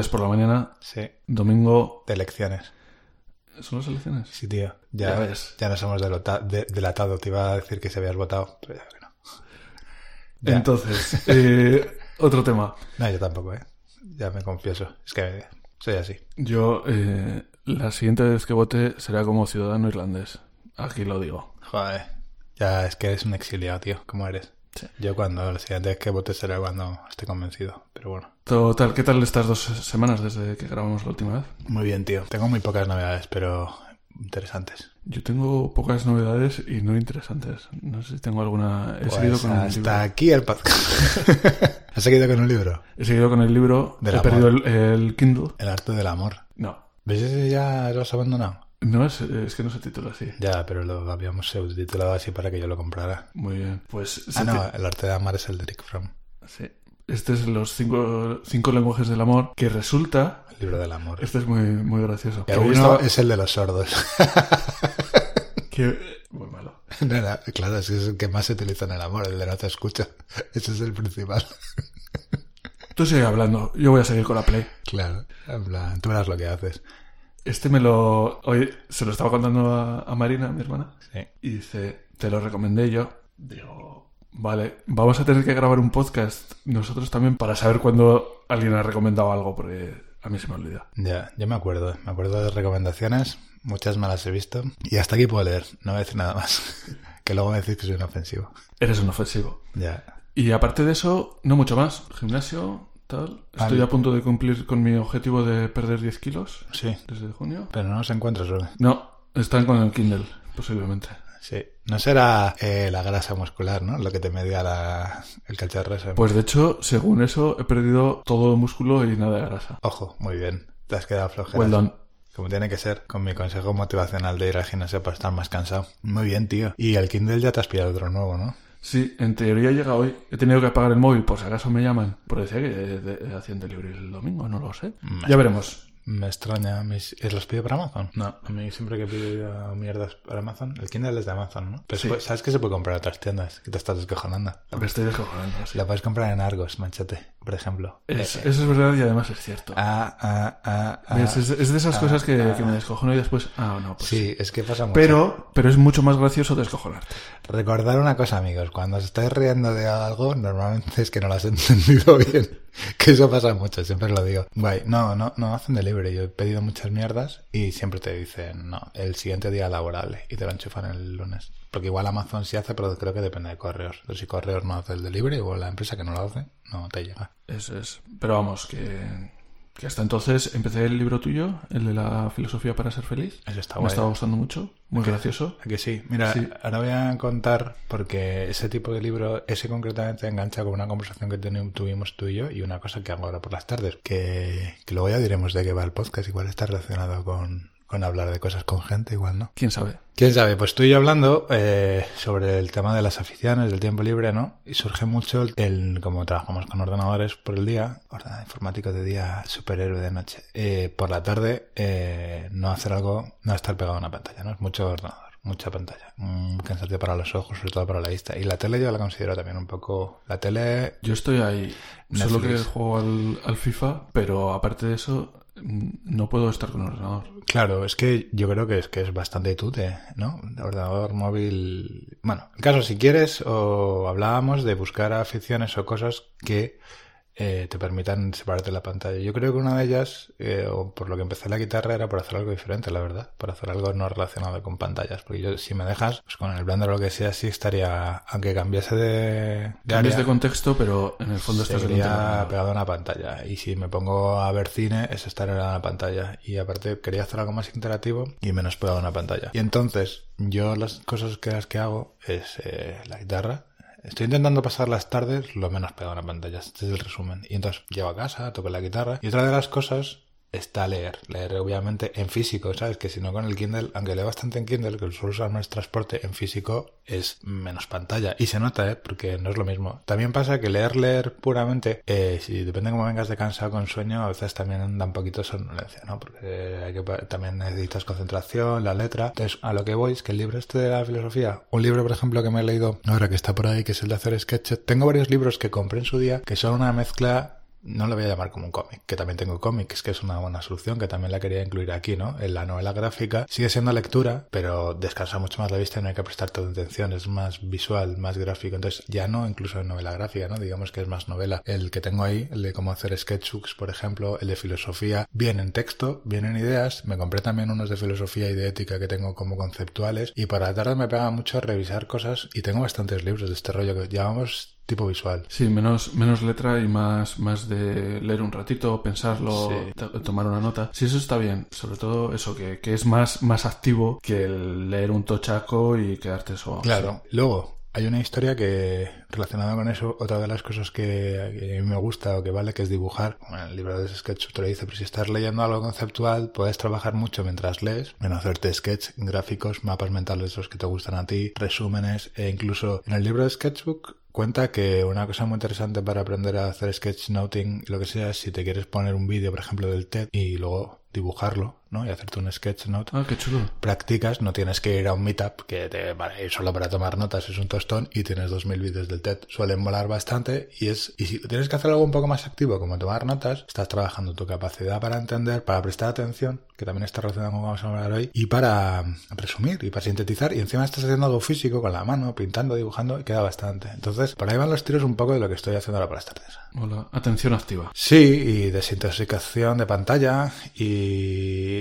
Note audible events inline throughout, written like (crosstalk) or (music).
Días por la mañana. Sí, Domingo. de elecciones. ¿Son las elecciones? Sí, tío. Ya, Ya ves. ya nos hemos de- delatado. Te iba a decir que se habías votado, pero ya que no. Ya. Entonces, eh, (laughs) otro tema. No, yo tampoco, ¿eh? Ya me confieso. Es que soy así. Yo, eh, la siguiente vez que vote será como ciudadano irlandés. Aquí lo digo. Joder. Ya es que eres un exiliado, tío. ¿Cómo eres? Sí. Yo cuando la siguiente vez que vote será cuando esté convencido. Pero bueno. Total, ¿qué tal estas dos semanas desde que grabamos la última vez? Muy bien, tío. Tengo muy pocas novedades, pero interesantes. Yo tengo pocas novedades y no interesantes. No sé si tengo alguna... He Pues seguido con el hasta libro. aquí el podcast. (laughs) ¿Has seguido con un libro? He seguido con el libro. Del He amor. perdido el, el Kindle. El arte del amor. No. ¿Ves ese ya lo has abandonado? No es, es que no se titula así. Ya, pero lo habíamos subtitulado así para que yo lo comprara. Muy bien. Pues Ah, no, el arte de amar es el de Eric Fromm. Sí. Este es los cinco, cinco lenguajes del amor, que resulta... El libro del amor. Este es muy, muy gracioso. Hoy uno estaba- es el de los sordos. (laughs) que- Muy malo. No, no, claro, es que es el que más se utiliza en el amor, el de no te escucha. (laughs) Ese es el principal. Tú sigue hablando, yo voy a seguir con la play. Claro, en plan, tú verás lo que haces. Este me lo... Hoy se lo estaba contando a, a Marina, mi hermana, Sí. y dice, te lo recomendé yo. Digo, vale, vamos a tener que grabar un podcast nosotros también para saber cuándo alguien ha recomendado algo, porque a mí se me olvida. Ya, yo me acuerdo. Me acuerdo de recomendaciones. Muchas me las he visto. Y hasta aquí puedo leer. No voy a decir nada más. (laughs) que luego me decís que soy un ofensivo. Eres un ofensivo. Ya. Y aparte de eso, no mucho más. Gimnasio, tal. Estoy Vale. a punto de cumplir con mi objetivo de perder 10 kilos Sí. desde junio. Pero no nos encuentras, Rubén. No, están con el Kindle, posiblemente. Sí. No será eh, la grasa muscular, ¿no? Lo que te medía la, el cacharro ese. Pues de hecho, según eso, he perdido todo músculo y nada de grasa. Ojo, muy bien. Te has quedado flojera. Well done. Como tiene que ser, con mi consejo motivacional de ir al gimnasio para estar más cansado. Muy bien, tío. Y el Kindle ya te has pillado otro nuevo, ¿no? Sí, en teoría llega hoy. He tenido que apagar el móvil por si acaso me llaman. Porque decía que de- de- hacían delivery el domingo, no lo sé. Me- Ya veremos. Me extraña. mis- ¿eh, ¿Los pido para Amazon? No. A mí siempre que pido mierdas para Amazon, el Kindle es de Amazon, ¿no? Pero Sí. puede- ¿sabes que se puede comprar en otras tiendas? Que te estás descojonando. Me estoy descojonando. sí. La puedes comprar en Argos, manchate, por ejemplo. Es- Eh, eso es verdad y además es cierto. ah, ah, ah, ah. ¿Ves? Es, es de esas ah, cosas que, ah. que me descojono y después... Ah, no, pues Sí, es que pasa mucho. Pero, pero es mucho más gracioso descojonarte. Recordar una cosa, amigos. Cuando os estáis riendo de algo, normalmente es que no lo has entendido (laughs) bien. (laughs) Que eso pasa mucho, siempre lo digo. No, no, no hacen delivery. Yo he pedido muchas mierdas y siempre te dicen, no, el siguiente día laborable y te lo enchufan el lunes. Porque igual Amazon sí hace, pero creo que depende de correos. Pero si correos no hace el delivery o la empresa que no lo hace, no te llega. Eso es. Pero vamos, que, que hasta entonces empecé el libro tuyo, el de la filosofía para ser feliz. Eso está Me guay. estaba gustando mucho, muy gracioso. ¿A que sí? Mira, Sí. ahora voy a contar porque ese tipo de libro, ese concretamente engancha con una conversación que tuvimos tú y yo y una cosa que hago ahora por las tardes, que, que luego ya diremos de qué va el podcast, igual está relacionado con, con hablar de cosas con gente, igual no. ¿Quién sabe? ¿Quién sabe? Pues tú y yo hablando eh, sobre el tema de las aficiones, del tiempo libre, ¿no? Y surge mucho el, el- como trabajamos con ordenadores por el día, ordenador informático de día, superhéroe de noche, eh, por la tarde eh, no hacer algo, no estar pegado a una pantalla, ¿no? Es mucho ordenador, mucha pantalla, un cansarte para los ojos, sobre todo para la vista. Y la tele yo la considero también un poco... La tele... Yo estoy ahí. Solo que Netflix. juego al, al FIFA, pero aparte de eso, no puedo estar con el ordenador. Claro, es que yo creo que es que es bastante tute, ¿no? Ordenador, móvil. Bueno, el caso, si quieres, o hablábamos de buscar aficiones o cosas que eh, te permitan separarte de la pantalla. Yo creo que una de ellas, eh, o por lo que empecé la guitarra, era por hacer algo diferente, la verdad. Por hacer algo no relacionado con pantallas. Porque yo, si me dejas, pues con el Blender o lo que sea, sí estaría, aunque cambiase de, de área, de contexto, pero en el fondo estás pegado a una pantalla. Y si me pongo a ver cine, es estar en la pantalla. Y aparte quería hacer algo más interactivo y menos pegado a una pantalla. Y entonces, yo las cosas que las que hago es eh, la guitarra. Estoy intentando pasar las tardes lo menos pegado a una pantalla. Este es el resumen. Y entonces llego a casa, toco la guitarra. Y otra de las cosas está leer. Leer obviamente en físico, ¿sabes? Que si no con el Kindle, aunque leo bastante en Kindle, que suelo usar más transporte, en físico es menos pantalla. Y se nota, ¿eh? Porque no es lo mismo. También pasa que leer, leer puramente, eh, si depende de cómo vengas de cansado con sueño, a veces también da un poquito somnolencia, ¿no? Porque también necesitas concentración, la letra. Entonces, a lo que voy es que el libro este de la filosofía, un libro, por ejemplo, que me he leído ahora que está por ahí, que es el de hacer sketches, tengo varios libros que compré en su día que son una mezcla no lo voy a llamar como un cómic, que también tengo cómics, que es una buena solución, que también la quería incluir aquí, ¿no? En la novela gráfica sigue siendo lectura, pero descansa mucho más la vista y no hay que prestar toda atención, es más visual, más gráfico, entonces ya no incluso en novela gráfica, ¿no? Digamos que es más novela. El que tengo ahí, el de cómo hacer sketchbooks, por ejemplo, el de filosofía, bien en texto, bien en ideas, me compré también unos de filosofía y de ética que tengo como conceptuales y para la tarde me pega mucho revisar cosas y tengo bastantes libros de este rollo que llamamos tipo visual. Sí, menos, menos letra y más, más de leer un ratito, pensarlo, tomar una nota. Sí, eso está bien. Sobre todo eso, que, que, es más, más activo que el leer un tochaco y quedarte solo. Claro. Luego, hay una historia que, relacionada con eso, otra de las cosas que, a mí me gusta o que vale, que es dibujar. Bueno, el libro de sketch te lo dice, pero si estás leyendo algo conceptual, puedes trabajar mucho mientras lees, en hacerte sketch, gráficos, mapas mentales los que te gustan a ti, resúmenes, e incluso en el libro de sketchbook cuenta que una cosa muy interesante para aprender a hacer sketchnoting, lo que sea, si te quieres poner un vídeo, por ejemplo, del TED y luego dibujarlo, ¿no? Y hacerte un sketchnote. Ah, qué chulo. Practicas, no tienes que ir a un meetup que te vale, solo para tomar notas es un tostón y tienes 2000 vídeos del TED. Suelen molar bastante y es y si tienes que hacer algo un poco más activo como tomar notas, estás trabajando tu capacidad para entender, para prestar atención, que también está relacionado con lo que vamos a hablar hoy, y para resumir y para sintetizar y encima estás haciendo algo físico con la mano, pintando, dibujando y queda bastante. Entonces, por ahí van los tiros un poco de lo que estoy haciendo ahora por las tardes. Hola, atención activa. Sí, y desintoxicación de pantalla y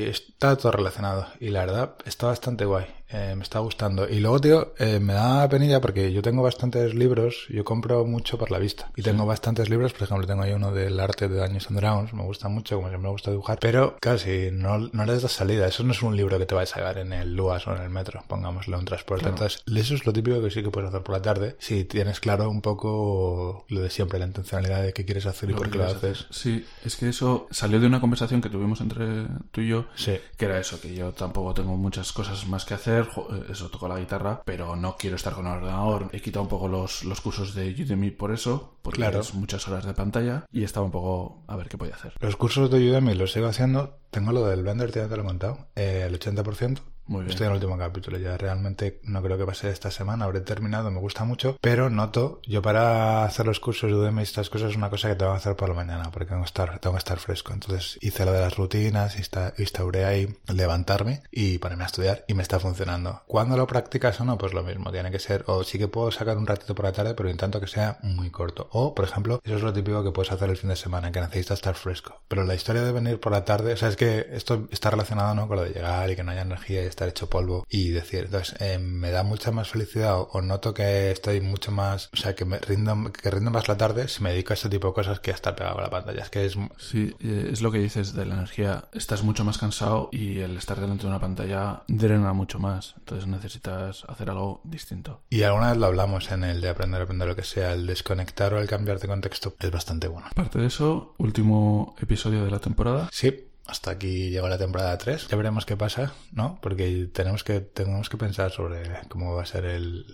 está todo relacionado. Y la verdad está bastante guay. Eh, me está gustando. Y luego, tío, eh, me da penilla porque yo tengo bastantes libros, yo compro mucho por la vista. Y tengo bastantes libros, por ejemplo, tengo ahí uno del arte de Dungeons and Dragons, me gusta mucho, como siempre me gusta dibujar. Pero casi no, no les da salida. Eso no es un libro que te vayas a llevar en el LUAS o en el metro, pongámoslo en transporte. Entonces, eso es lo típico que sí que puedes hacer por la tarde. Si tienes claro un poco lo de siempre, la intencionalidad de qué quieres hacer y por qué lo haces. Sí, es que eso salió de una conversación que tuvimos entre tú y yo, sí. que era eso, que yo tampoco tengo muchas cosas más que hacer eh, eso toco la guitarra, pero no quiero estar con el ordenador. He quitado un poco los, los cursos de Udemy por eso, porque claro. es muchas horas de pantalla y estaba un poco a ver qué podía hacer. Los cursos de Udemy los sigo haciendo. Tengo lo del Blender, ya te lo he contado, eh, el 80%. Muy bien. Estoy en el último capítulo ya. Realmente no creo que pase esta semana. Habré terminado. Me gusta mucho. Pero noto, yo para hacer los cursos de Udemy y estas cosas es una cosa que tengo que hacer por la mañana. Porque tengo que estar, tengo que estar fresco. Entonces hice lo de las rutinas, instauré ahí levantarme y ponerme a estudiar. Y me está funcionando. Cuando lo practicas o no, pues lo mismo. Tiene que ser, o sí que puedo sacar un ratito por la tarde, pero intento que sea muy corto. O, por ejemplo, eso es lo típico que puedes hacer el fin de semana, que necesitas estar fresco. Pero la historia de venir por la tarde, o sea, es que esto está relacionado, ¿no? Con lo de llegar y que no haya energía y estar hecho polvo y decir, entonces, eh, me da mucha más felicidad o, o, noto que estoy mucho más, o sea, que me rindo, que rindo más la tarde si me dedico a este tipo de cosas que a estar pegado a la pantalla. Es que es... Sí, es lo que dices de la energía. Estás mucho más cansado y el estar delante de una pantalla drena mucho más. Entonces necesitas hacer algo distinto. Y alguna vez lo hablamos en el de aprender a aprender lo que sea, el desconectar o el cambiar de contexto es bastante bueno. Aparte de eso, último episodio de la temporada. Sí, hasta aquí llegó la temporada 3. Ya veremos qué pasa, ¿no? Porque tenemos que, tenemos que pensar sobre cómo va a ser el,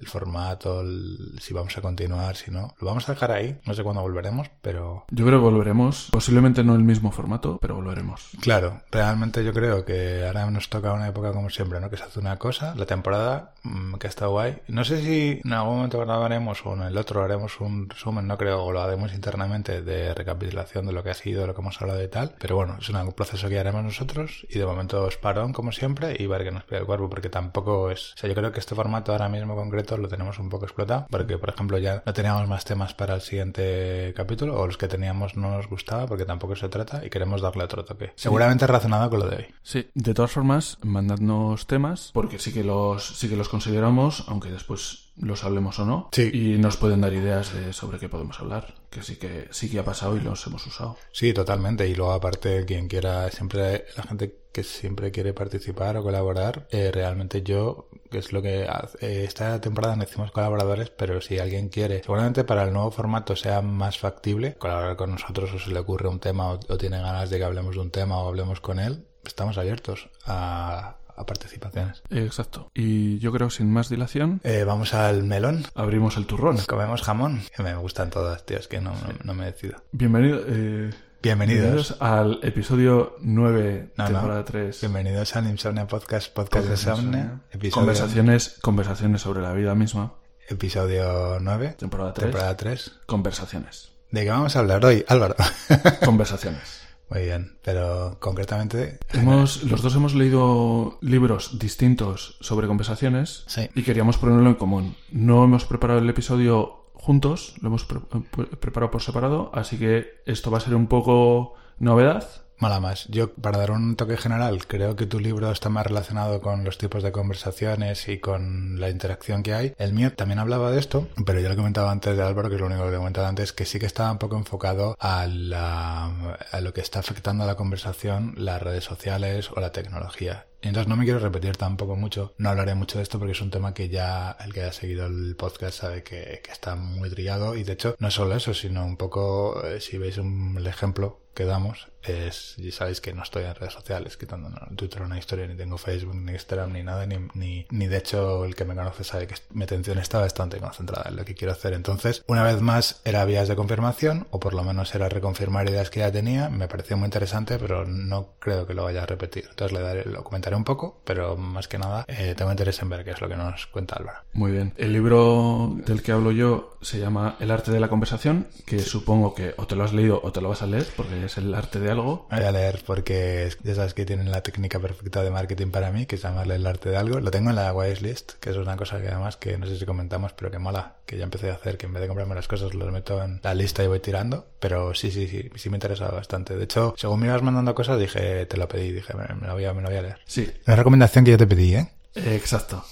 el formato, el, si vamos a continuar, si no. Lo vamos a dejar ahí, no sé cuándo volveremos, pero... Yo creo que volveremos, posiblemente no el mismo formato, pero volveremos. Claro, realmente yo creo que ahora nos toca una época como siempre, ¿no? Que se hace una cosa, la temporada, mmm, que está guay. No sé si en algún momento grabaremos o en el otro haremos un resumen, no creo, o lo haremos internamente de recapitulación de lo que ha sido, de lo que hemos hablado y tal. Pero bueno, es un proceso que haremos nosotros y de momento es parón como siempre y ver que nos pide el cuerpo, porque tampoco es... O sea, yo creo que este formato ahora mismo concreto lo tenemos un poco explotado, porque por ejemplo ya no teníamos más temas para el siguiente capítulo, o los que teníamos no nos gustaba, porque tampoco se trata, y queremos darle otro toque. Seguramente relacionado con lo de hoy. Sí, de todas formas, mandadnos temas, porque sí que los, sí que los consideramos, aunque después los hablemos o no. Sí. Y nos pueden dar ideas de sobre qué podemos hablar, que sí que sí que ha pasado y los hemos usado. Sí, totalmente. Y luego aparte, quien quiera, siempre la gente que siempre quiere participar o colaborar, eh, realmente yo, que es lo que eh, esta temporada hicimos colaboradores, pero si alguien quiere, seguramente para el nuevo formato sea más factible colaborar con nosotros o se le ocurre un tema o, o tiene ganas de que hablemos de un tema o hablemos con él, estamos abiertos a, a participaciones. Exacto. Y yo creo, sin más dilación, Eh, vamos al melón. abrimos el turrón. Comemos jamón. Que me gustan todas, tío. Es que no, no, no me decido. Bienvenido, eh, Bienvenidos. al episodio 9, No, no. temporada 3. Bienvenidos al Insomnia Podcast, Podcast de Insomnia. Conversaciones, conversaciones sobre la vida misma. episodio 9, Temporada 3. temporada 3. Conversaciones. ¿De qué vamos a hablar hoy, Álvaro? (laughs) Conversaciones. Muy bien, pero concretamente... Hemos, los dos hemos leído libros distintos sobre conversaciones Sí. y queríamos ponerlo en común. No hemos preparado el episodio juntos, lo hemos pre- pre- preparado por separado, así que esto va a ser un poco novedad. Mala más. Yo, para dar un toque general, creo que tu libro está más relacionado con los tipos de conversaciones y con la interacción que hay. El mío también hablaba de esto, pero ya lo he comentado antes de Álvaro, que es lo único que he comentado antes, que sí que estaba un poco enfocado a, la- a lo que está afectando a la conversación, las redes sociales o la tecnología. Y Entonces no me quiero repetir tampoco mucho, no hablaré mucho de esto porque es un tema que ya el que ha seguido el podcast sabe que, que está muy trillado y de hecho no solo eso, sino un poco, eh, si veis un, el ejemplo que damos, es, y sabéis que no estoy en redes sociales, quitando no, Twitter una historia, ni tengo Facebook, ni Instagram, ni nada, ni, ni, ni de hecho el que me conoce sabe que mi atención está bastante concentrada en lo que quiero hacer. Entonces, una vez más, era vías de confirmación, o por lo menos era reconfirmar ideas que ya tenía, me pareció muy interesante, pero no creo que lo vaya a repetir. Entonces le daré, lo comentaré un poco, pero más que nada, eh, tengo interés en ver qué es lo que nos cuenta Álvaro. Muy bien. El libro del que hablo yo se llama El arte de la conversación, que supongo que o te lo has leído o te lo vas a leer, porque es el arte de algo. Voy a leer porque ya sabes que tienen la técnica perfecta de marketing para mí, que es llamarle el arte de algo. Lo tengo en la wishlist, que es una cosa que además que no sé si comentamos, pero que mola, que ya empecé a hacer, que en vez de comprarme las cosas los meto en la lista y voy tirando. Pero sí, sí, sí, sí me interesa bastante. De hecho, según me ibas mandando cosas, dije, te lo pedí, dije, me, me lo voy a, me lo voy a leer. Sí, La recomendación que yo te pedí, eh, exacto.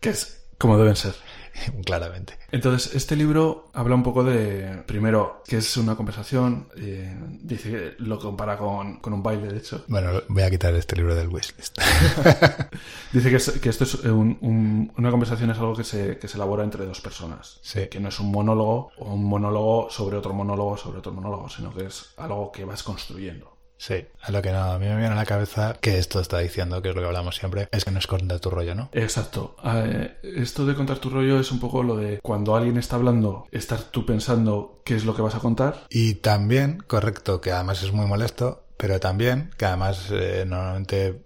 Que es como deben ser. (laughs) Claramente. Entonces, este libro habla un poco de, primero, que es una conversación, eh, dice que lo compara con, con un baile, de hecho. Bueno, voy a quitar este libro del wishlist. (laughs) (laughs) Dice que, es- que esto es un- un- una conversación es algo que se, que se elabora entre dos personas. Sí. Que no es un monólogo o un monólogo sobre otro monólogo sobre otro monólogo, sino que es algo que vas construyendo. Sí, a lo que no, a mí me viene a la cabeza que esto está diciendo, que es lo que hablamos siempre, es que no es contar tu rollo, ¿no? Exacto. Eh, esto de contar tu rollo es un poco lo de cuando alguien está hablando, estar tú pensando qué es lo que vas a contar. Y también, correcto, que además es muy molesto, pero también, que además eh, normalmente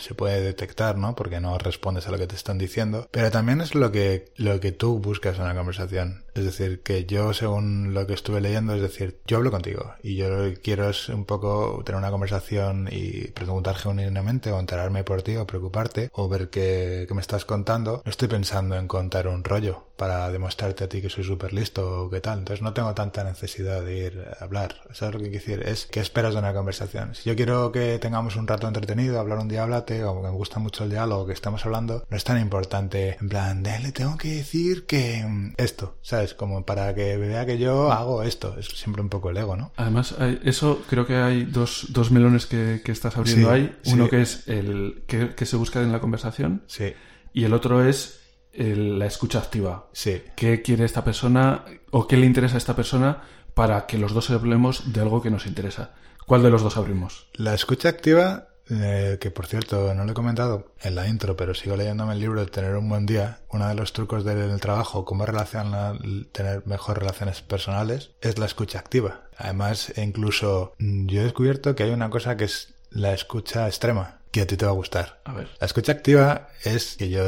se puede detectar, ¿no? Porque no respondes a lo que te están diciendo, pero también es lo que, lo que tú buscas en una conversación. Es decir, que yo, según lo que estuve leyendo, es decir, yo hablo contigo y yo quiero es un poco tener una conversación y preguntar genuinamente o enterarme por ti o preocuparte o ver qué, qué me estás contando. No estoy pensando en contar un rollo para demostrarte a ti que soy súper listo o qué tal. Entonces no tengo tanta necesidad de ir a hablar. ¿Sabes lo que quiero decir? Es qué esperas de una conversación. Si yo quiero que tengamos un rato entretenido, hablar un día, háblate, o que me gusta mucho el diálogo que estamos hablando, no es tan importante. En plan, de, le tengo que decir que mm, esto, ¿sabes? Como para que vea que yo hago esto. Es siempre un poco el ego, ¿no? Además, eso creo que hay dos, dos melones que, que estás abriendo Sí, ahí. Uno sí. que es el que, que se busca en la conversación Sí, y el otro es el- la escucha activa. sí. ¿Qué quiere esta persona o qué le interesa a esta persona para que los dos hablemos de algo que nos interesa? ¿Cuál de los dos abrimos? La escucha activa, eh, que por cierto no lo he comentado en la intro, pero sigo leyéndome el libro de Tener un buen día. Uno de los trucos del trabajo, cómo relacionar, tener mejor relaciones personales, es la escucha activa. Además, e incluso mm, yo he descubierto que hay una cosa que es la escucha extrema, que a ti te va a gustar. A ver. La escucha activa es que yo,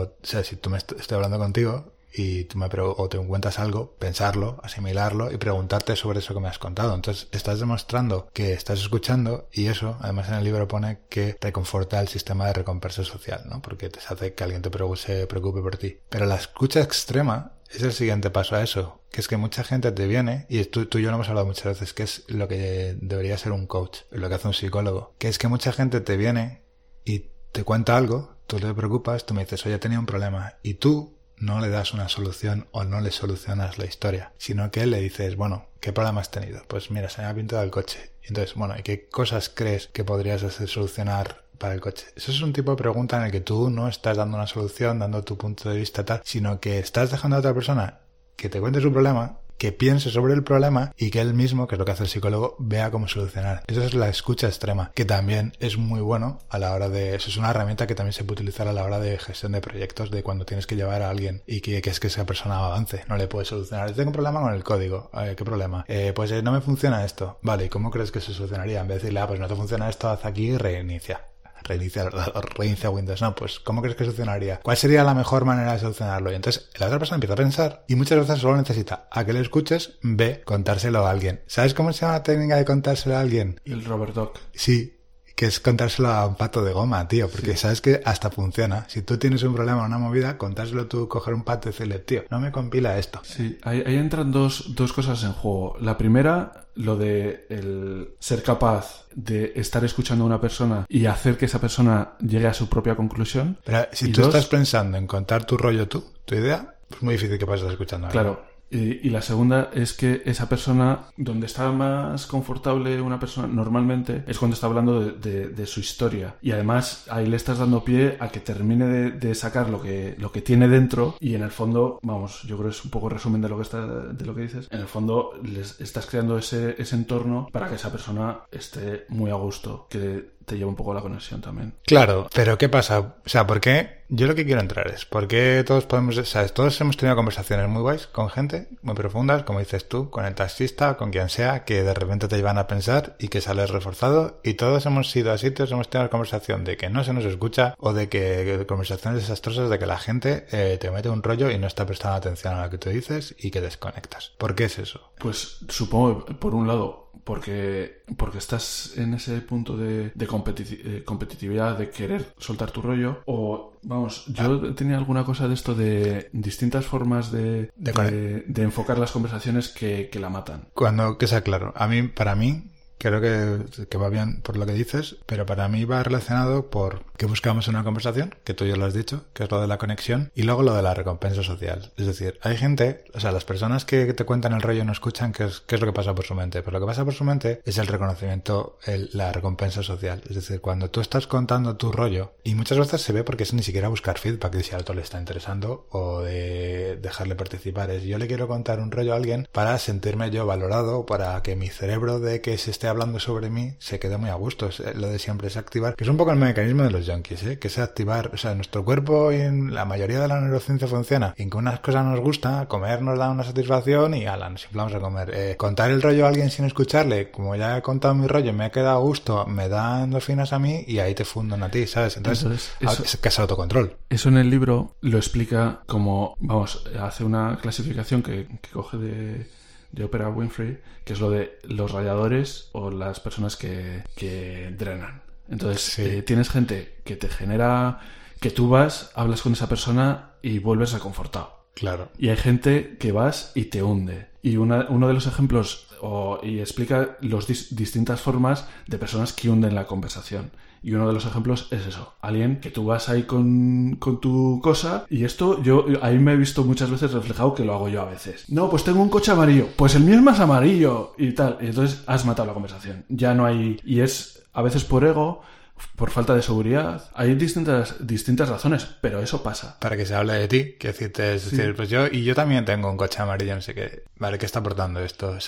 o sea, si tú me est- estoy hablando contigo y tú me o te cuentas algo, pensarlo, asimilarlo y preguntarte sobre eso que me has contado. Entonces, estás demostrando que estás escuchando y eso, además en el libro pone que reconforta el sistema de recompensa social, ¿no? Porque te hace que alguien te se preocupe por ti. Pero la escucha extrema es el siguiente paso a eso, que es que mucha gente te viene, y tú, tú y yo lo hemos hablado muchas veces, que es lo que debería ser un coach, lo que hace un psicólogo, que es que mucha gente te viene y te cuenta algo, tú te preocupas, tú me dices, oye, tenía un problema, y tú no le das una solución o no le solucionas la historia, sino que le dices, bueno, ¿qué problema has tenido? Pues mira, se me ha pintado el coche. Entonces, bueno, ¿y qué cosas crees que podrías hacer solucionar para el coche? Eso es un tipo de pregunta en el que tú no estás dando una solución, dando tu punto de vista tal, sino que estás dejando a otra persona que te cuente su problema que piense sobre el problema y que él mismo, que es lo que hace el psicólogo, vea cómo solucionar. Eso es la escucha extrema, que también es muy bueno a la hora de... Eso es una herramienta que también se puede utilizar a la hora de gestión de proyectos, de cuando tienes que llevar a alguien y que, es que esa persona avance. No le puedes solucionar. Tengo un problema con el código. ¿Qué problema? Eh, pues eh, no me funciona esto. Vale, ¿y cómo crees que se solucionaría? En vez de decirle, ah, pues no te funciona esto, haz aquí y reinicia reinicia, (laughs) reinicia Windows. No, pues ¿cómo crees que solucionaría? ¿Cuál sería la mejor manera de solucionarlo? Y entonces la otra persona empieza a pensar y muchas veces solo necesita a que le escuches, B, contárselo a alguien. ¿Sabes cómo se llama la técnica de contárselo a alguien? El Robert Doc. Sí, que es contárselo a un pato de goma, tío, porque sabes que hasta funciona. Si tú tienes un problema o una movida, contárselo tú, coger un pato y decirle, tío, no me compila esto. Sí, ahí, ahí entran dos, dos cosas en juego. La primera, lo de el ser capaz de estar escuchando a una persona y hacer que esa persona llegue a su propia conclusión. Pero si tú estás pensando en contar tu rollo tú, tu idea, es muy difícil que pases escuchando a Claro, y, la segunda es que esa persona, donde está más confortable una persona normalmente, es cuando está hablando de, su historia. Y además ahí le estás dando pie a que termine de, sacar lo que, lo que tiene dentro y en el fondo, vamos, yo creo que es un poco resumen de lo que, está, de lo que dices, en el fondo les estás creando ese, ese entorno para que esa persona esté muy a gusto, que te lleva un poco la conexión también. Claro, pero ¿qué pasa? O sea, ¿por qué? Yo lo que quiero entrar es, ¿por qué todos podemos, ¿sabes? Todos hemos tenido conversaciones muy guays con gente muy profundas, como dices tú, con el taxista, con quien sea, que de repente te llevan a pensar y que sales reforzado. Y todos hemos sido así, todos hemos tenido la conversación de que no se nos escucha o de que conversaciones desastrosas de que la gente eh, te mete un rollo y no está prestando atención a lo que tú dices y que desconectas. ¿Por qué es eso? Pues supongo, por un lado, porque, porque estás en ese punto de, de eh, competitividad, de querer soltar tu rollo, o vamos, yo tenía alguna cosa de esto de distintas formas de, de, de, enfocar las conversaciones que, que la matan. Cuando, que sea claro, a mí, para mí, creo que, que, va bien por lo que dices, pero para mí va relacionado por que buscamos una conversación, que tú ya lo has dicho, que es lo de la conexión, y luego lo de la recompensa social. Es decir, hay gente, o sea, las personas que te cuentan el rollo no escuchan qué es, qué es lo que pasa por su mente, pero lo que pasa por su mente es el reconocimiento, el, la recompensa social. Es decir, cuando tú estás contando tu rollo, y muchas veces se ve porque es ni siquiera buscar feedback de si a otro le está interesando o de dejarle participar, es yo le quiero contar un rollo a alguien para sentirme yo valorado, para que mi cerebro de que se esté hablando sobre mí se queda muy a gusto. Es, lo de siempre es activar, que es un poco el mecanismo de los junkies, ¿eh? que es activar, o sea, nuestro cuerpo y en la mayoría de la neurociencia funciona en que unas cosas nos gusta, comer nos da una satisfacción y ala, nos inflamos a comer. Eh, contar el rollo a alguien sin escucharle, como ya he contado mi rollo, me ha quedado a gusto, me da endorfinas a mí y ahí te funden a ti, ¿sabes? Entonces, es que es autocontrol. Eso en el libro lo explica como, vamos, hace una clasificación que coge de de Opera Winfrey, que es lo de los radiadores o las personas que, que drenan. Entonces, eh, tienes gente que te genera que tú vas, hablas con esa persona y vuelves reconfortado. Claro. Y hay gente que vas y te hunde. Y una, uno de los ejemplos, y explica las distintas formas de personas que hunden la conversación. Y uno de los ejemplos es eso. Alguien que tú vas ahí con, con, tu cosa y esto yo ahí me he visto muchas veces reflejado que lo hago yo a veces. No, pues tengo un coche amarillo. Pues el mío es más amarillo y tal. Y entonces has matado la conversación. Ya no hay... Y es a veces por ego por falta de seguridad. Hay distintas, distintas razones, pero eso pasa. Para que se hable de ti, que decirte, es decir, pues yo, y yo también tengo un coche amarillo, no sé qué. Vale, ¿qué está aportando esto?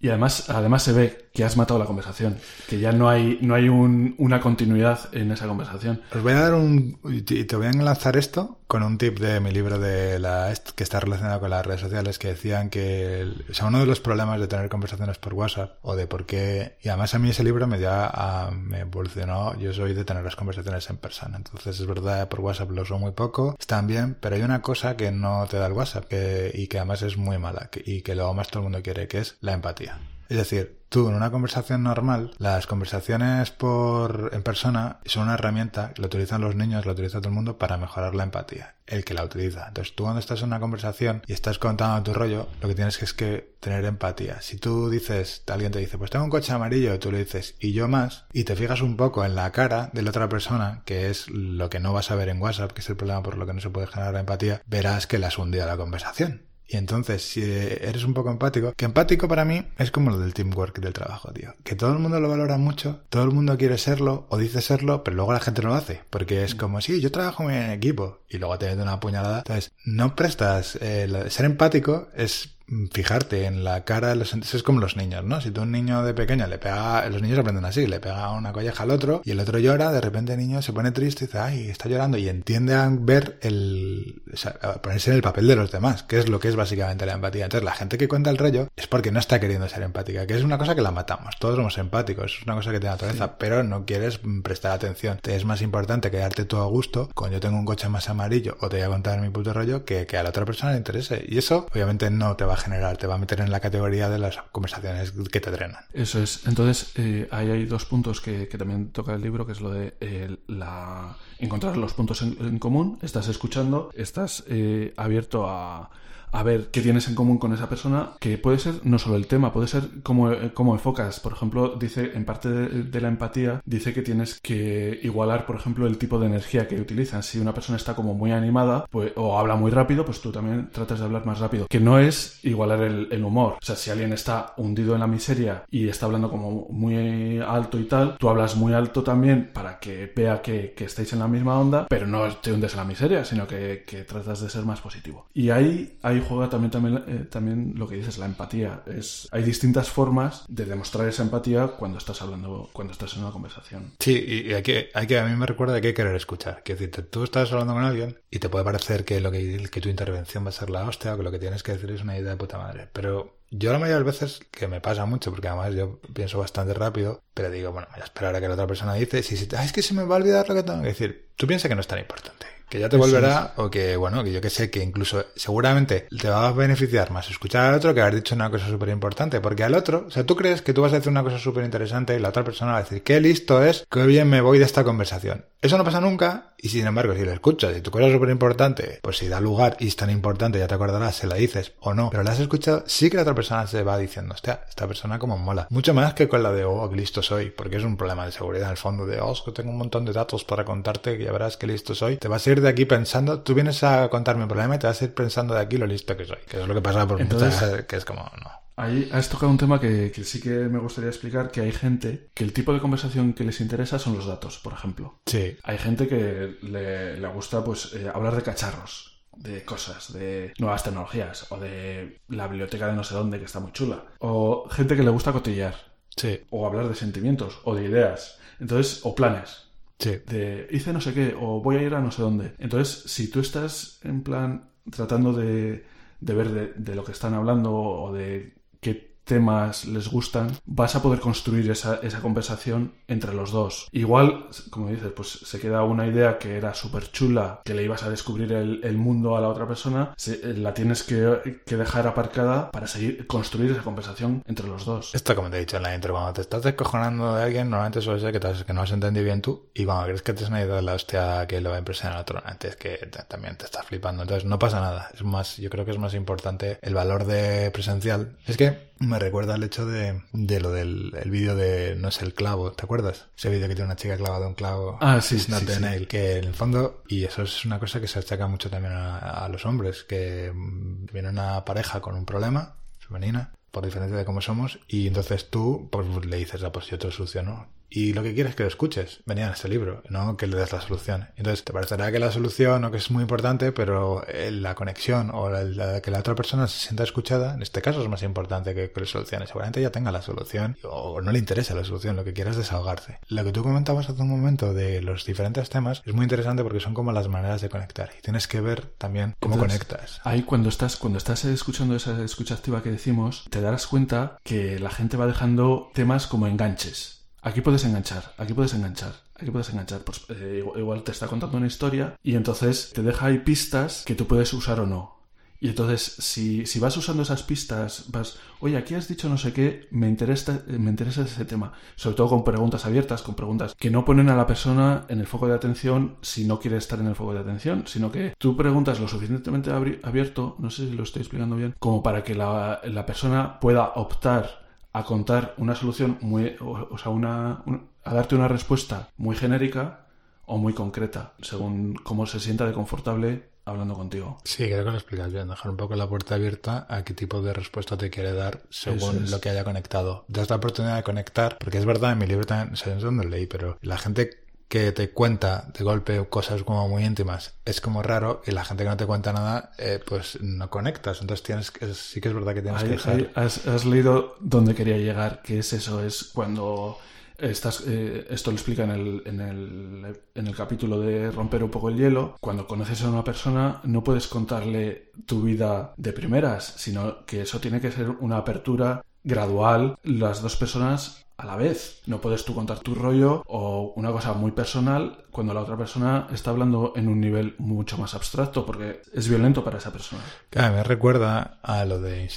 Y además, además se ve que has matado la conversación, que ya no hay, no hay un, una continuidad en esa conversación. Os voy a dar un, y te voy a enlazar esto con un tip de mi libro de la, que está relacionado con las redes sociales, que decían que, o sea, uno de los problemas de tener conversaciones por WhatsApp, o de por qué, y además a mí ese libro me dio, a, me evolucionó, yo soy de tener las conversaciones en persona. Entonces es verdad, por WhatsApp lo uso muy poco, están bien, pero hay una cosa que no te da el WhatsApp que, y que además es muy mala y que luego más todo el mundo quiere, que es la empatía. Es decir, tú en una conversación normal, las conversaciones por en persona son una herramienta que la utilizan los niños, la utiliza todo el mundo para mejorar la empatía. El que la utiliza. Entonces tú cuando estás en una conversación y estás contando tu rollo, lo que tienes que es que tener empatía. Si tú dices, alguien te dice, pues tengo un coche amarillo, tú le dices, y yo más, y te fijas un poco en la cara de la otra persona, que es lo que no vas a ver en WhatsApp, que es el problema por lo que no se puede generar empatía, verás que le has hundido la conversación y entonces, si eres un poco empático, que empático para mí es como lo del teamwork del trabajo, tío. Que todo el mundo lo valora mucho, todo el mundo quiere serlo o dice serlo, pero luego la gente no lo hace. Porque es como, sí, yo trabajo en equipo y luego te mete una puñalada. Entonces, no prestas. Eh, ser empático es fijarte en la cara de los es como los niños, ¿no? Si tú un niño de pequeño le pega, los niños aprenden así, le pega una colleja al otro y el otro llora, de repente el niño se pone triste y dice, ay, está llorando y entiende a ver el, o sea, ponerse en el papel de los demás, que es lo que es básicamente la empatía. Entonces la gente que cuenta el rollo es porque no está queriendo ser empática, que es una cosa que la matamos, todos somos empáticos, es una cosa que te naturaleza, pero no quieres prestar atención. Te es más importante quedarte tú a gusto con yo tengo un coche más amarillo o te voy a contar mi puto rollo que, que a la otra persona le interese. Y eso obviamente no te va a generar, te va a meter en la categoría de las conversaciones que te drenan. Eso es. Entonces, eh, ahí hay dos puntos que, también toca el libro, que es lo de eh, la encontrar los puntos en, común. Estás escuchando, estás eh, abierto a a ver qué tienes en común con esa persona, que puede ser no solo el tema, puede ser cómo, cómo enfocas. Por ejemplo, dice, en parte de, la empatía, dice que tienes que igualar, por ejemplo, el tipo de energía que utilizan. Si una persona está como muy animada pues, o habla muy rápido, pues tú también tratas de hablar más rápido. Que no es igualar el, humor. O sea, si alguien está hundido en la miseria y está hablando como muy alto y tal, tú hablas muy alto también para que vea que, que estáis en la misma onda, pero no te hundes en la miseria, sino que, que tratas de ser más positivo. Y ahí hay juega también, también, eh, también lo que dices, la empatía. Es, hay distintas formas de demostrar esa empatía cuando estás hablando, cuando estás en una conversación. Sí, y hay que, hay que a mí me recuerda que hay que querer escuchar. Que decir, tú estás hablando con alguien y te puede parecer que, lo que, que tu intervención va a ser la hostia o que lo que tienes que decir es una idea de puta madre. Pero yo la mayoría de las veces, que me pasa mucho, porque además yo pienso bastante rápido, pero digo, bueno, voy a esperar a que la otra persona dice, si, si, es que se me va a olvidar lo que tengo que decir. Tú piensas que no es tan importante que ya te volverá o que, bueno, que yo que sé, que incluso seguramente te va a beneficiar más escuchar al otro que haber dicho una cosa súper importante, porque al otro, o sea, tú crees que tú vas a decir una cosa súper interesante y la otra persona va a decir, qué listo es, qué bien me voy de esta conversación. Eso no pasa nunca y sin embargo, si lo escuchas y tu cosa es súper importante, pues si da lugar y es tan importante, ya te acordarás, se la dices o no, pero la has escuchado, sí que la otra persona se va diciendo, hostia, esta persona como mola. Mucho más que con la de, oh, qué listo soy, porque es un problema de seguridad en el fondo de, oh, que tengo un montón de datos para contarte que ya verás qué listo soy. Te vas a ir de aquí pensando, tú vienes a contarme un problema y te vas a ir pensando de aquí lo listo que soy, que es lo que pasa por muchas, que es como, no. Ahí has tocado un tema que, sí que me gustaría explicar, que hay gente que el tipo de conversación que les interesa son los datos, por ejemplo. Sí. Hay gente que le, gusta pues eh, hablar de cacharros, de cosas, de nuevas tecnologías, o de la biblioteca de no sé dónde que está muy chula. O gente que le gusta cotillar. Sí. O hablar de sentimientos, o de ideas. Entonces, o planes. Sí. De hice no sé qué, o voy a ir a no sé dónde. Entonces, si tú estás en plan tratando de, de ver de, de lo que están hablando o de qué temas les gustan, vas a poder construir esa, esa conversación entre los dos. Igual, como dices, pues se queda una idea que era súper chula, que le ibas a descubrir el, mundo a la otra persona, se, la tienes que, que, dejar aparcada para seguir construir esa conversación entre los dos. Esto, como te he dicho en la intro, cuando te estás descojonando de alguien, normalmente suele ser que, que no has entendido bien tú, y cuando crees que te has ido de la hostia que lo va a impresionar a otro, antes que también te estás flipando. Entonces, no pasa nada. Es más, yo creo que es más importante el valor de presencial. Es que me recuerda el hecho de, de lo del el vídeo de No es el clavo, ¿te acuerdas? Ese vídeo que tiene una chica clavada un clavo. Ah, sí, sí, nail, Que en el fondo, y eso es una cosa que se achaca mucho también a, los hombres, que viene una pareja con un problema, femenina, por diferencia de cómo somos, y entonces tú pues, le dices, ah, pues yo te lo soluciono y lo que quieres es que lo escuches. Venía en este libro, no que le des la solución. Entonces te parecerá que la solución o que es muy importante, pero eh, la conexión o la, que la otra persona se sienta escuchada, en este caso es más importante que, que le soluciones. Seguramente ya tenga la solución o no le interesa la solución, lo que quieras es desahogarse. Lo que tú comentabas hace un momento de los diferentes temas es muy interesante porque son como las maneras de conectar y tienes que ver también cómo conectas. Ahí cuando estás, cuando estás escuchando esa escucha activa que decimos, te darás cuenta que la gente va dejando temas como enganches aquí puedes enganchar, aquí puedes enganchar. Aquí puedes enganchar, pues eh, igual te está contando una historia y entonces te deja ahí pistas que tú puedes usar o no. Y entonces, si, si vas usando esas pistas, vas, oye, aquí has dicho no sé qué, me interesa, me interesa ese tema. Sobre todo con preguntas abiertas, con preguntas que no ponen a la persona en el foco de atención si no quiere estar en el foco de atención, sino que tú preguntas lo suficientemente abierto, no sé si lo estoy explicando bien, como para que la, la persona pueda optar a contar una solución muy, o, sea, una, a darte una respuesta muy genérica o muy concreta, según cómo se sienta de confortable hablando contigo. Sí, creo que lo explicas bien. Dejar un poco la puerta abierta a qué tipo de respuesta te quiere dar según lo que haya conectado. Das la oportunidad de conectar, porque es verdad, en mi libro también, sé dónde leí, pero la gente que te cuenta de golpe cosas como muy íntimas es como raro y la gente que no te cuenta nada eh, pues no conectas entonces tienes que, sí que es verdad que tienes que dejar has, has, leído donde quería llegar que es eso es cuando Estás, eh, esto lo explica en el, en, el, en el capítulo de romper un poco el hielo. Cuando conoces a una persona no puedes contarle tu vida de primeras, sino que eso tiene que ser una apertura gradual. Las dos personas a la vez. No puedes tú contar tu rollo o una cosa muy personal cuando la otra persona está hablando en un nivel mucho más abstracto porque es violento para esa persona. Claro, me recuerda a lo de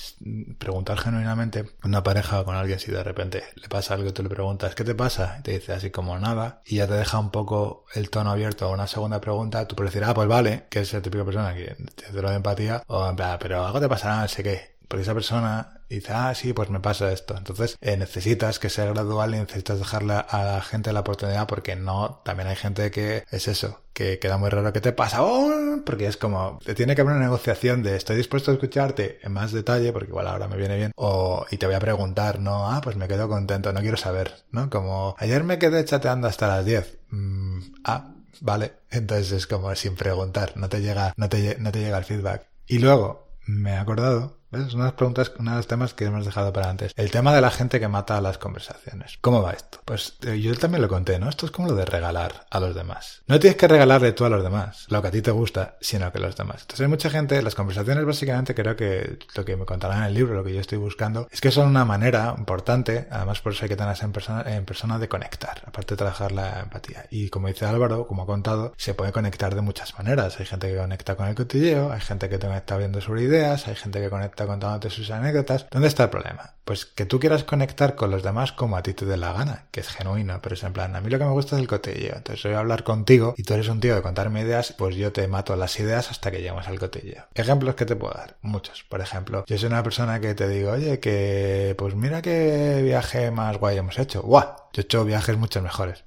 preguntar genuinamente una pareja con alguien si de repente le pasa algo y tú le preguntas ¿qué te pasa? y te dice así como nada y ya te deja un poco el tono abierto a una segunda pregunta, tú puedes decir ah pues vale, que es el típico persona que te lo de empatía o pero algo te pasará, no sé qué porque esa persona dice, ah, sí, pues me pasa esto. Entonces eh, necesitas que sea gradual y necesitas dejarle a la gente la oportunidad porque no, también hay gente que es eso, que queda muy raro que te pasa, ¡Oh! porque es como, te tiene que haber una negociación de estoy dispuesto a escucharte en más detalle, porque igual ahora me viene bien, o, y te voy a preguntar, no, ah, pues me quedo contento, no quiero saber, ¿no? Como, ayer me quedé chateando hasta las 10. Mm, ah, vale. Entonces es como sin preguntar, no te llega, no te, no te llega el feedback. Y luego, me he acordado es una de las preguntas, uno de los temas que hemos dejado para antes. El tema de la gente que mata las conversaciones. ¿Cómo va esto? Pues eh, yo también lo conté, ¿no? Esto es como lo de regalar a los demás. No tienes que regalarle tú a los demás lo que a ti te gusta, sino que los demás. Entonces hay mucha gente, las conversaciones básicamente creo que lo que me contarán en el libro, lo que yo estoy buscando, es que son una manera importante, además por eso hay que tenerlas en persona, en persona de conectar, aparte de trabajar la empatía. Y como dice Álvaro, como ha contado, se puede conectar de muchas maneras. Hay gente que conecta con el cotilleo, hay gente que te conecta viendo sobre ideas, hay gente que conecta contándote sus anécdotas. ¿Dónde está el problema? Pues que tú quieras conectar con los demás como a ti te dé la gana, que es genuino, pero es en plan, a mí lo que me gusta es el cotilleo. Entonces voy a hablar contigo y tú eres un tío de contarme ideas, pues yo te mato las ideas hasta que lleguemos al cotilleo. Ejemplos que te puedo dar, muchos. Por ejemplo, yo soy una persona que te digo, oye, que pues mira qué viaje más guay hemos hecho. ¡Guau! Yo he hecho viajes mucho mejores.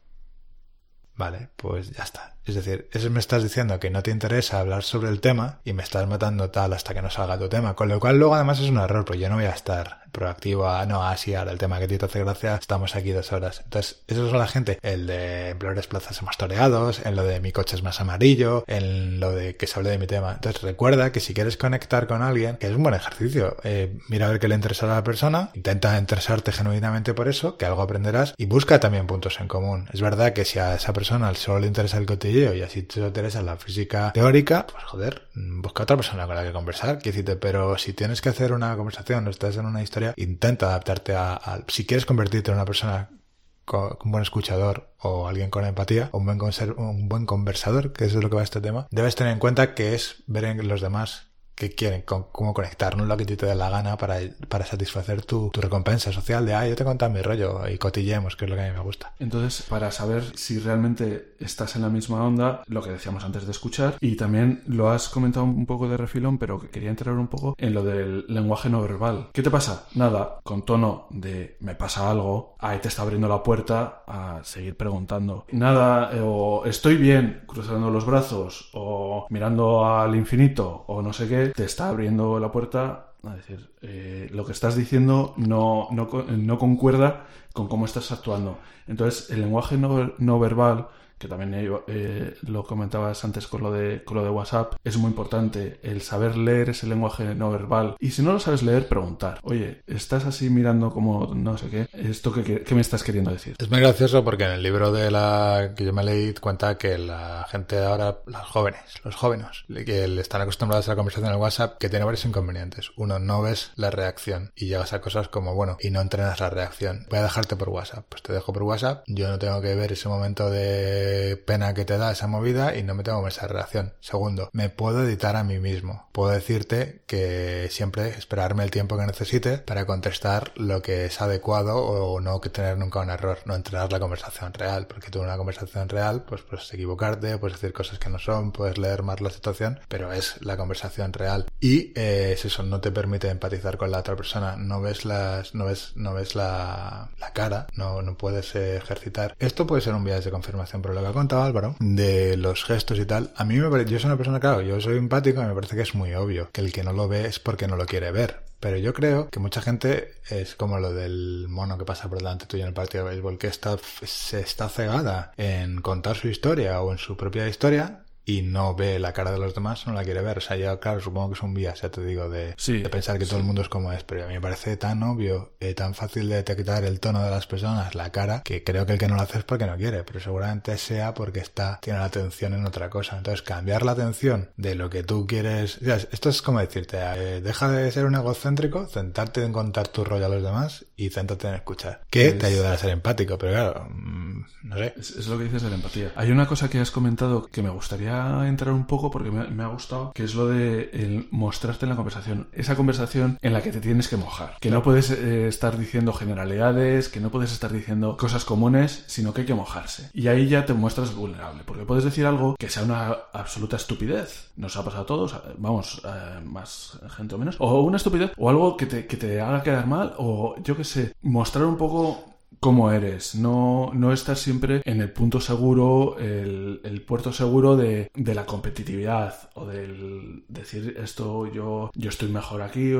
Vale, pues ya está. Es decir, eso me estás diciendo que no te interesa hablar sobre el tema y me estás matando tal hasta que no salga tu tema. Con lo cual luego además es un error, porque yo no voy a estar proactivo a, no, así ahora el tema que te hace gracia, estamos aquí dos horas. Entonces, eso es la gente. El de peores plazas más toreados, en lo de mi coche es más amarillo, en lo de que se hable de mi tema. Entonces, recuerda que si quieres conectar con alguien, que es un buen ejercicio, eh, mira a ver qué le interesa a la persona, intenta interesarte genuinamente por eso, que algo aprenderás y busca también puntos en común. Es verdad que si a esa persona solo le interesa el y así te interesa la física teórica, pues joder, busca otra persona con la que conversar, que pero si tienes que hacer una conversación o estás en una historia intenta adaptarte a, si quieres convertirte en una persona un buen escuchador o alguien con empatía, o un buen, un buen conversador, que es lo que va a este tema, debes tener en cuenta que es ver en los demás que quieren, cómo conectar, no lo que te dé la gana para, para satisfacer tu, tu, recompensa social de, ah, yo te he mi rollo y cotillemos, que es lo que a mí me gusta. Entonces, para saber si realmente estás en la misma onda, lo que decíamos antes de escuchar, y también lo has comentado un poco de refilón, pero quería entrar un poco en lo del lenguaje no verbal. ¿Qué te pasa? Nada, con tono de me pasa algo, ahí te está abriendo la puerta a seguir preguntando. Nada, eh, o estoy bien cruzando los brazos, o mirando al infinito, o no sé qué, te está abriendo la puerta a decir, eh, lo que estás diciendo no, no, no, concuerda con cómo estás actuando. Entonces, el lenguaje no, no verbal que también eh, lo comentabas antes con lo, de, con lo de WhatsApp, es muy importante el saber leer ese lenguaje no verbal. Y si no lo sabes leer, preguntar, oye, estás así mirando como no sé qué, ¿esto qué, qué me estás queriendo decir? Es muy gracioso porque en el libro de la que yo me leí cuenta que la gente ahora, los jóvenes, los jóvenes, que están acostumbrados a la conversación en WhatsApp, que tiene varios inconvenientes. Uno, no ves la reacción y llegas a cosas como, bueno, y no entrenas la reacción. Voy a dejarte por WhatsApp. Pues te dejo por WhatsApp. Yo no tengo que ver ese momento de pena que te da esa movida y no me tengo esa relación. Segundo, me puedo editar a mí mismo. Puedo decirte que siempre esperarme el tiempo que necesite para contestar lo que es adecuado o no que tener nunca un error, no entrenar la conversación real, porque tú en una conversación real pues puedes equivocarte, puedes decir cosas que no son, puedes leer más la situación, pero es la conversación real. Y eh, es eso, no te permite empatizar con la otra persona, no ves las, no ves, no ves la, la cara, no, no puedes ejercitar. Esto puede ser un viaje de confirmación, pero lo que ha contado Álvaro, de los gestos y tal, a mí me parece, yo soy una persona, claro, yo soy empático y me parece que es muy obvio que el que no lo ve es porque no lo quiere ver. Pero yo creo que mucha gente es como lo del mono que pasa por delante tuyo en el partido de béisbol, que está, se está cegada en contar su historia o en su propia historia y no ve la cara de los demás, no la quiere ver. O sea, ya, claro, supongo que es un vía, ya te digo, de, de pensar que todo el mundo es como es, pero a mí me parece tan obvio, eh, tan fácil de detectar el tono de las personas, la cara, que creo que el que no lo hace es porque no quiere, pero seguramente sea porque está, tiene la atención en otra cosa. Entonces, cambiar la atención de lo que tú quieres, esto es como decirte, eh, deja de ser un egocéntrico, centrarte en contar tu rollo a los demás y céntrate en escuchar, que te ayudará a ser empático, pero claro, mm, no sé. Es, es lo que dices de la empatía. Hay una cosa que has comentado que me gustaría entrar un poco porque me, ha gustado, que es lo de mostrarte en la conversación. Esa conversación en la que te tienes que mojar. Que no puedes eh, estar diciendo generalidades, que no puedes estar diciendo cosas comunes, sino que hay que mojarse. Y ahí ya te muestras vulnerable, porque puedes decir algo que sea una absoluta estupidez. Nos ha pasado a todos, vamos, eh, más gente o menos. O una estupidez, o algo que te, que te haga quedar mal, o yo qué sé, mostrar un poco cómo eres, no, no estar siempre en el punto seguro, el, el puerto seguro de, de, la competitividad o del decir esto yo, yo estoy mejor aquí,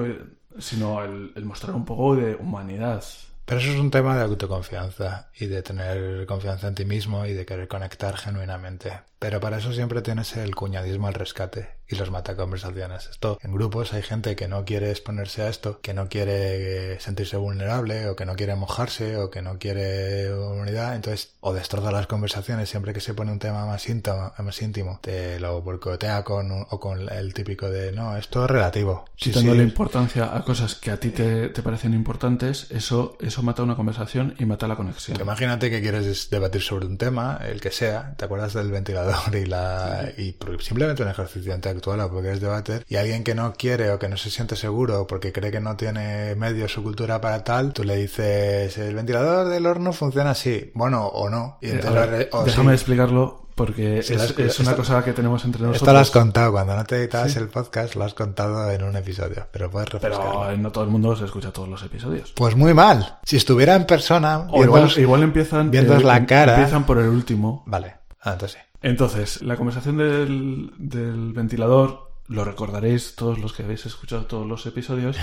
sino el, el mostrar un poco de humanidad. Pero eso es un tema de autoconfianza y de tener confianza en ti mismo y de querer conectar genuinamente. Pero para eso siempre tienes el cuñadismo al rescate y los mataconversaciones. Esto, en grupos hay gente que no quiere exponerse a esto, que no quiere sentirse vulnerable, o que no quiere mojarse, o que no quiere unidad, entonces, o destroza las conversaciones siempre que se pone un tema más íntimo, más íntimo te lo boicotea con, o con el típico de, no, esto es relativo. Si sí, la importancia a cosas que a ti te, te, parecen importantes, eso, eso mata una conversación y mata la conexión. Imagínate que quieres debatir sobre un tema, el que sea, te acuerdas del ventilador y la y simplemente un ejercicio intelectual o porque es debate y alguien que no quiere o que no se siente seguro porque cree que no tiene medios o cultura para tal, tú le dices el ventilador del horno funciona así, bueno o no. Y entonces, déjame explicarlo porque es, es, una cosa que tenemos entre nosotros. Esto lo has contado, cuando no te editabas el podcast, lo has contado en un episodio, pero puedes refrescarlo. Pero no todo el mundo se escucha todos los episodios. Pues muy mal. Si estuviera en persona, o igual, igual empiezan, viendo eh, la cara. Empiezan por el último. Vale. Ah, entonces sí. Entonces, la conversación del, del ventilador, lo recordaréis todos los que habéis escuchado todos los episodios,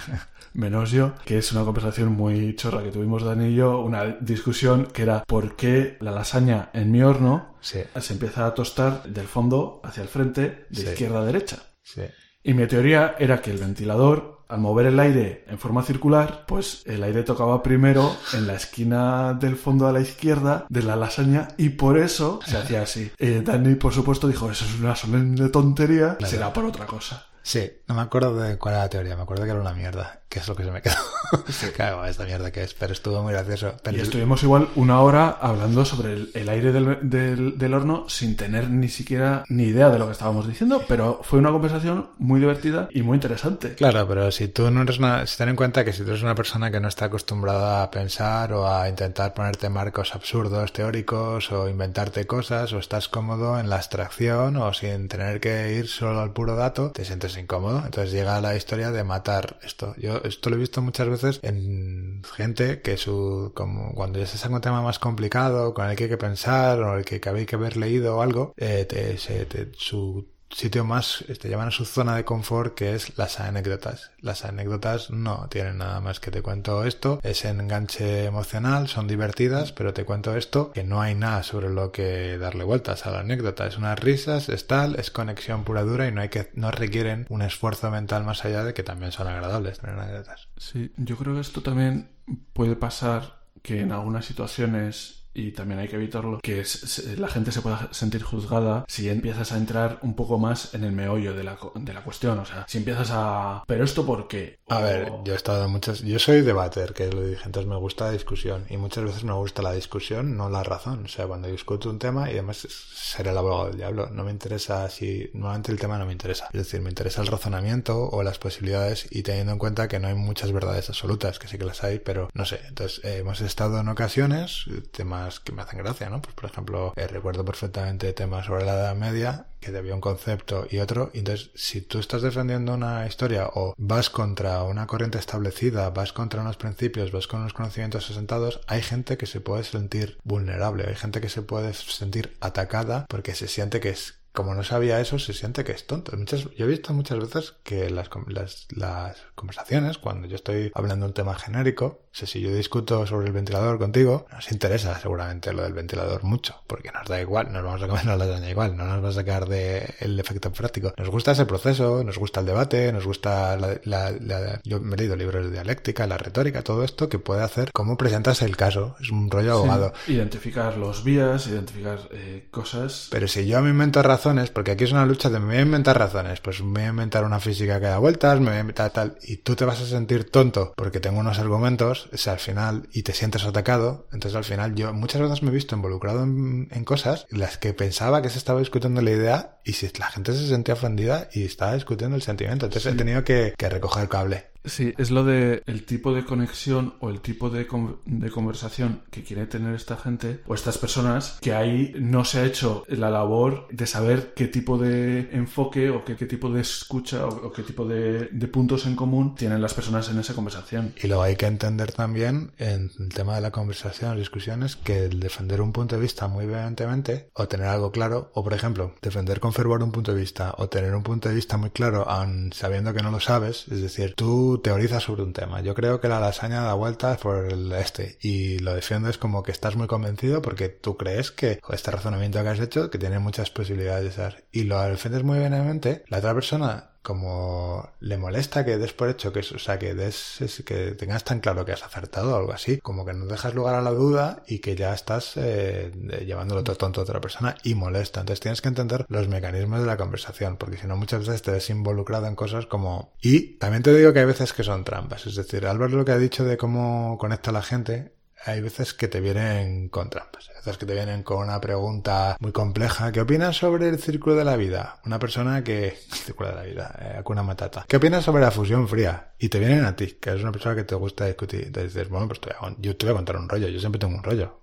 (laughs) menos yo, que es una conversación muy chorra que tuvimos Dani y yo, una discusión que era por qué la lasaña en mi horno sí. se empieza a tostar del fondo hacia el frente, de Sí. izquierda a derecha. Sí. Y mi teoría era que el ventilador, al mover el aire en forma circular, pues el aire tocaba primero en la esquina del fondo a la izquierda de la lasaña y por eso se (laughs) hacía así. Eh, Dani, por supuesto, dijo, eso es una solemne tontería, Claro. será por otra cosa. Sí, no me acuerdo de cuál era la teoría, me acuerdo que era una mierda, que es lo que se me quedó. (laughs) claro, esta mierda que es, pero estuvo muy gracioso. Pero Y estuvimos igual una hora hablando sobre el, el aire del, del- del horno sin tener ni siquiera ni idea de lo que estábamos diciendo, pero fue una conversación muy divertida y muy interesante. Claro, pero si tú no eres una... Si ten en cuenta que si tú eres una persona que no está acostumbrada a pensar o a intentar ponerte marcos absurdos teóricos o inventarte cosas o estás cómodo en la abstracción o sin tener que ir solo al puro dato, te sientes incómodo. Entonces llega la historia de matar esto. Yo esto lo he visto muchas veces en gente que su... como cuando ya se saca un tema más complicado con el que hay que pensar o el que habéis que haber leído o algo, eh, te, se- te- su sitio más, te llaman a su zona de confort que es las anécdotas. Las anécdotas no tienen nada más que te cuento esto, es enganche emocional, son divertidas, pero te cuento esto, que no hay nada sobre lo que darle vueltas a la anécdota. Es unas risas, es tal, es conexión pura dura y no hay que, no requieren un esfuerzo mental más allá de que también son agradables tener anécdotas. Sí, yo creo que esto también puede pasar que en algunas situaciones y también hay que evitarlo, que la gente se pueda sentir juzgada si empiezas a entrar un poco más en el meollo de la, de la cuestión. O sea, si empiezas a... ¿Pero esto por qué? A ver, yo he estado en muchas... Yo soy debater, que lo dije, entonces me gusta la discusión. Y muchas veces me gusta la discusión, no la razón. O sea, cuando discuto un tema, y además seré el abogado del diablo, no me interesa si... Normalmente el tema no me interesa. Es decir, me interesa el razonamiento o las posibilidades y teniendo en cuenta que no hay muchas verdades absolutas, que sí que las hay, pero no sé. Entonces, eh, hemos estado en ocasiones, temas que me hacen gracia, ¿no? Pues por ejemplo, eh, recuerdo perfectamente temas sobre la Edad Media que había un concepto y otro. entonces, si tú estás defendiendo una historia o vas contra una corriente establecida, vas contra unos principios, vas con unos conocimientos asentados, hay gente que se puede sentir vulnerable, hay gente que se puede sentir atacada porque se siente que es como no sabía eso, se siente que es tonto. Muchas, yo he visto muchas veces que las, las, las conversaciones, cuando yo estoy hablando de un tema genérico, si yo discuto sobre el ventilador contigo, nos interesa seguramente lo del ventilador mucho, porque nos da igual, nos vamos a comer la lasaña igual, no nos va a sacar del el efecto práctico. Nos gusta ese proceso, nos gusta el debate, nos gusta la, Yo me he leído libros de dialéctica, la retórica, todo esto que puede hacer cómo presentas el caso. Es un rollo abogado. identificar los vías, identificar eh, cosas. Pero si yo me invento razones, porque aquí es una lucha de me voy a inventar razones, pues me voy a inventar una física que da vueltas, me voy a inventar tal, y tú te vas a sentir tonto porque tengo unos argumentos, o al final, y te sientes atacado, entonces al final yo muchas veces me he visto involucrado en, en cosas en las que pensaba que se estaba discutiendo la idea y si la gente se sentía ofendida y estaba discutiendo el sentimiento. Entonces he tenido que, que recoger cable. Sí, es lo de el tipo de conexión o el tipo de, de, conversación que quiere tener esta gente o estas personas que ahí no se ha hecho la labor de saber qué tipo de enfoque o qué, qué tipo de escucha o, qué tipo de, de, puntos en común tienen las personas en esa conversación. Y luego hay que entender también en el tema de la conversación, las discusiones, que el defender un punto de vista muy vehementemente o tener algo claro, o por ejemplo, defender con un punto de vista o tener un punto de vista muy claro aun sabiendo que no lo sabes, es decir, tú teorizas sobre un tema. Yo creo que la lasaña da vueltas por el este y lo defiendes como que estás muy convencido porque tú crees que este razonamiento que has hecho que tiene muchas posibilidades de ser y lo defiendes muy bienamente, la otra persona como le molesta que des por hecho que o sea, que des, que tengas tan claro que has acertado o algo así, como que no dejas lugar a la duda y que ya estás eh, llevándolo todo tonto a otra persona y molesta. Entonces tienes que entender los mecanismos de la conversación, porque si no muchas veces te ves involucrado en cosas como... Y también te digo que hay veces que son trampas, es decir, Álvaro lo que ha dicho de cómo conecta a la gente, hay veces que te vienen con trampas, hay veces que te vienen con una pregunta muy compleja. ¿Qué opinas sobre el círculo de la vida? Una persona que... (laughs) círculo de la vida, eh, matata. ¿Qué opinas sobre la fusión fría? Y te vienen a ti, que eres una persona que te gusta discutir. Entonces dices, bueno, pues yo te voy a contar un rollo, yo siempre tengo un rollo.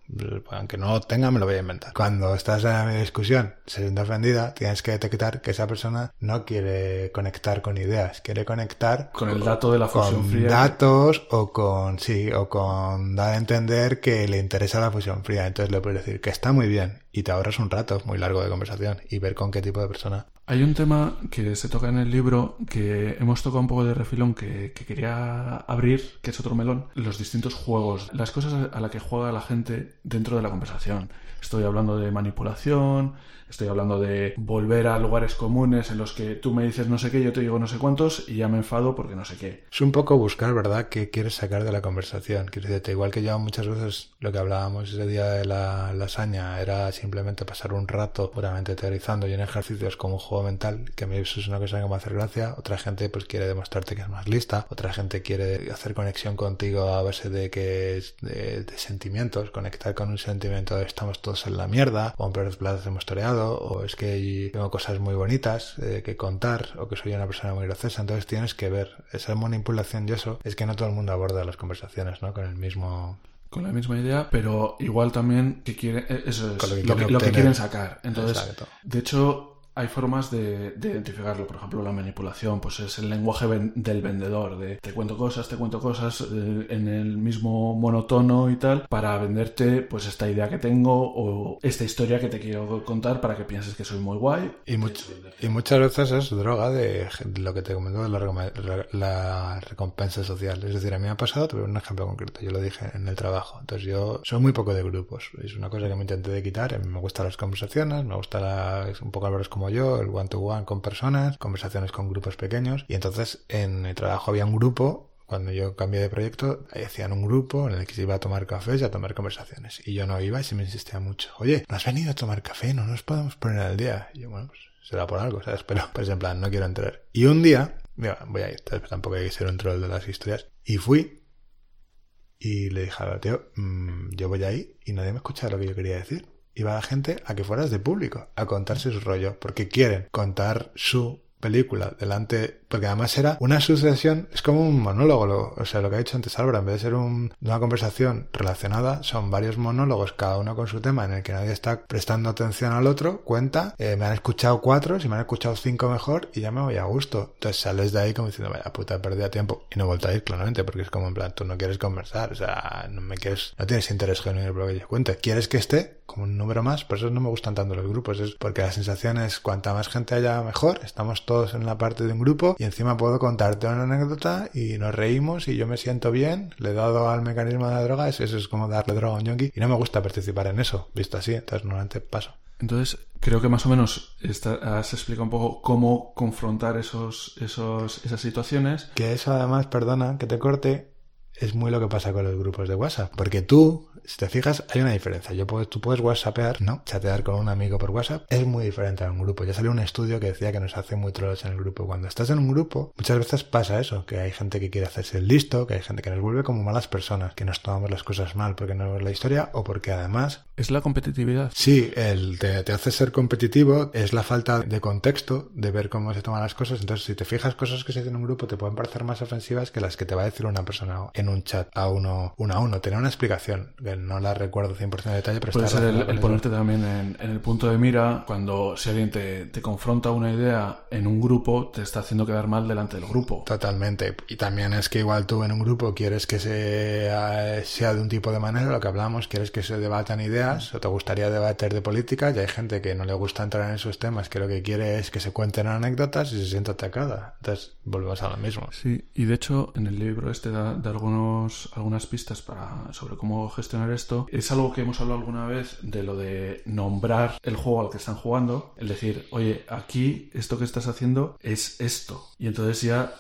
Aunque no tenga, me lo voy a inventar. Cuando estás en la discusión, se siente ofendida, tienes que detectar que esa persona no quiere conectar con ideas, quiere conectar con el dato de la fusión con fría. datos o con, sí, o con dar a entender que le interesa la fusión fría. Entonces le puedes decir que está muy bien y te ahorras un rato muy largo de conversación y ver con qué tipo de persona. Hay un tema que se toca en el libro que hemos tocado un poco de refilón que, que quería abrir, que es otro melón, los distintos juegos, las cosas a las que juega la gente dentro de la conversación. Estoy hablando de manipulación, Estoy hablando de volver a lugares comunes en los que tú me dices no sé qué, yo te digo no sé cuántos y ya me enfado porque no sé qué. Es un poco buscar, ¿verdad?, qué quieres sacar de la conversación. Quiero decirte, igual que ya muchas veces lo que hablábamos ese día de la lasaña era simplemente pasar un rato puramente teorizando y en ejercicios como un juego mental, que a mí eso es una cosa que me hace gracia. Otra gente pues quiere demostrarte que es más lista, otra gente quiere hacer conexión contigo a base de que es de, sentimientos, conectar con un sentimiento de estamos todos en la mierda, o en peores platos hemos toreado o es que tengo cosas muy bonitas eh, que contar, o que soy una persona muy graciosa. Entonces tienes que ver esa manipulación y eso es que no todo el mundo aborda las conversaciones, ¿no? Con el mismo con la misma idea, pero igual también que quiere, eh, eso es lo que, quieren sacar. Entonces, de hecho, hay formas de, identificarlo. Por ejemplo, la manipulación, pues es el lenguaje del vendedor, de te cuento cosas, te cuento cosas eh, en el mismo monotono y tal, para venderte pues esta idea que tengo o esta historia que te quiero contar para que pienses que soy muy guay. Y, y muchas veces es droga de, lo que te comento de la, la, recompensa social. Es decir, a mí me ha pasado, voy un ejemplo concreto, yo lo dije en el trabajo. Entonces yo soy muy poco de grupos, es una cosa que me intenté quitar, me gustan las conversaciones, me gusta la, un poco hablar como yo, el one-to-one con personas, conversaciones con grupos pequeños. Y entonces en el trabajo había un grupo cuando yo cambié de proyecto, hacían un grupo en el que se iba a tomar cafés y a tomar conversaciones. Y yo no iba y se me insistía mucho. Oye, ¿no has venido a tomar café? No nos podemos poner al día. Y yo, bueno, pues será por algo, ¿sabes? Pero, pues en plan, no quiero entrar. Y un día, mira, voy a ir, tampoco hay que ser un troll de las historias. Y fui y le dije a tío, mmm, yo voy ahí y nadie me escucha lo que yo quería decir. Iba la gente a que fueras de público, a contarse su rollo, porque quieren contar su película delante, porque además era una sucesión, es como un monólogo, o sea, lo que ha dicho antes Álvaro, en vez de ser una conversación relacionada, son varios monólogos, cada uno con su tema, en el que nadie está prestando atención al otro, cuenta, eh, me han escuchado cuatro, si me han escuchado cinco mejor, y ya me voy a gusto. Entonces sales de ahí como diciendo, vaya puta, perdí tiempo, y no he vuelto a ir, claramente, porque es como en plan, tú no quieres conversar, o sea, no me quieres, no tienes interés genuino en lo que yo cuente, quieres que esté como un número más, por eso no me gustan tanto los grupos, es porque la sensación es cuanta más gente haya mejor, estamos todos en la parte de un grupo y encima puedo contarte una anécdota y nos reímos y yo me siento bien, le he dado al mecanismo de la droga, eso, es como darle droga a un yonki y no me gusta participar en eso, visto así, entonces normalmente paso. Entonces, creo que más o menos has explicado un poco cómo confrontar esos, esos, esas situaciones. Que eso además, perdona que te corte, es muy lo que pasa con los grupos de WhatsApp. Porque tú, si te fijas, hay una diferencia. Yo puedo, tú puedes WhatsAppear, ¿no? Chatear con un amigo por WhatsApp. Es muy diferente a un grupo. Ya salió un estudio que decía que nos hace muy trolls en el grupo. Cuando estás en un grupo, muchas veces pasa eso, que hay gente que quiere hacerse el listo, que hay gente que nos vuelve como malas personas, que nos tomamos las cosas mal porque no vemos la historia o porque además... ¿Es la competitividad? Sí, el te, te hace ser competitivo, es la falta de contexto, de ver cómo se toman las cosas. Entonces, si te fijas, cosas que se hacen en un grupo te pueden parecer más ofensivas que las que te va a decir una persona en un chat a uno, uno a uno. Tenía una explicación, que no la recuerdo 100% de detalle, pero Puede ser el, ponerte también en, el punto de mira cuando si alguien te, te, confronta una idea en un grupo, te está haciendo quedar mal delante del grupo. Totalmente. Y también es que igual tú en un grupo quieres que sea, sea de un tipo de manera, lo que hablamos, quieres que se debatan ideas, o te gustaría debater de política, y hay gente que no le gusta entrar en esos temas, que lo que quiere es que se cuenten anécdotas y se siente atacada. Entonces, volvemos a lo mismo. Sí, y de hecho, en el libro este da, da algunos algunas pistas para, sobre cómo gestionar esto. Es algo que hemos hablado alguna vez de lo de nombrar el juego al que están jugando, el decir, oye, aquí esto que estás haciendo es esto. Y entonces ya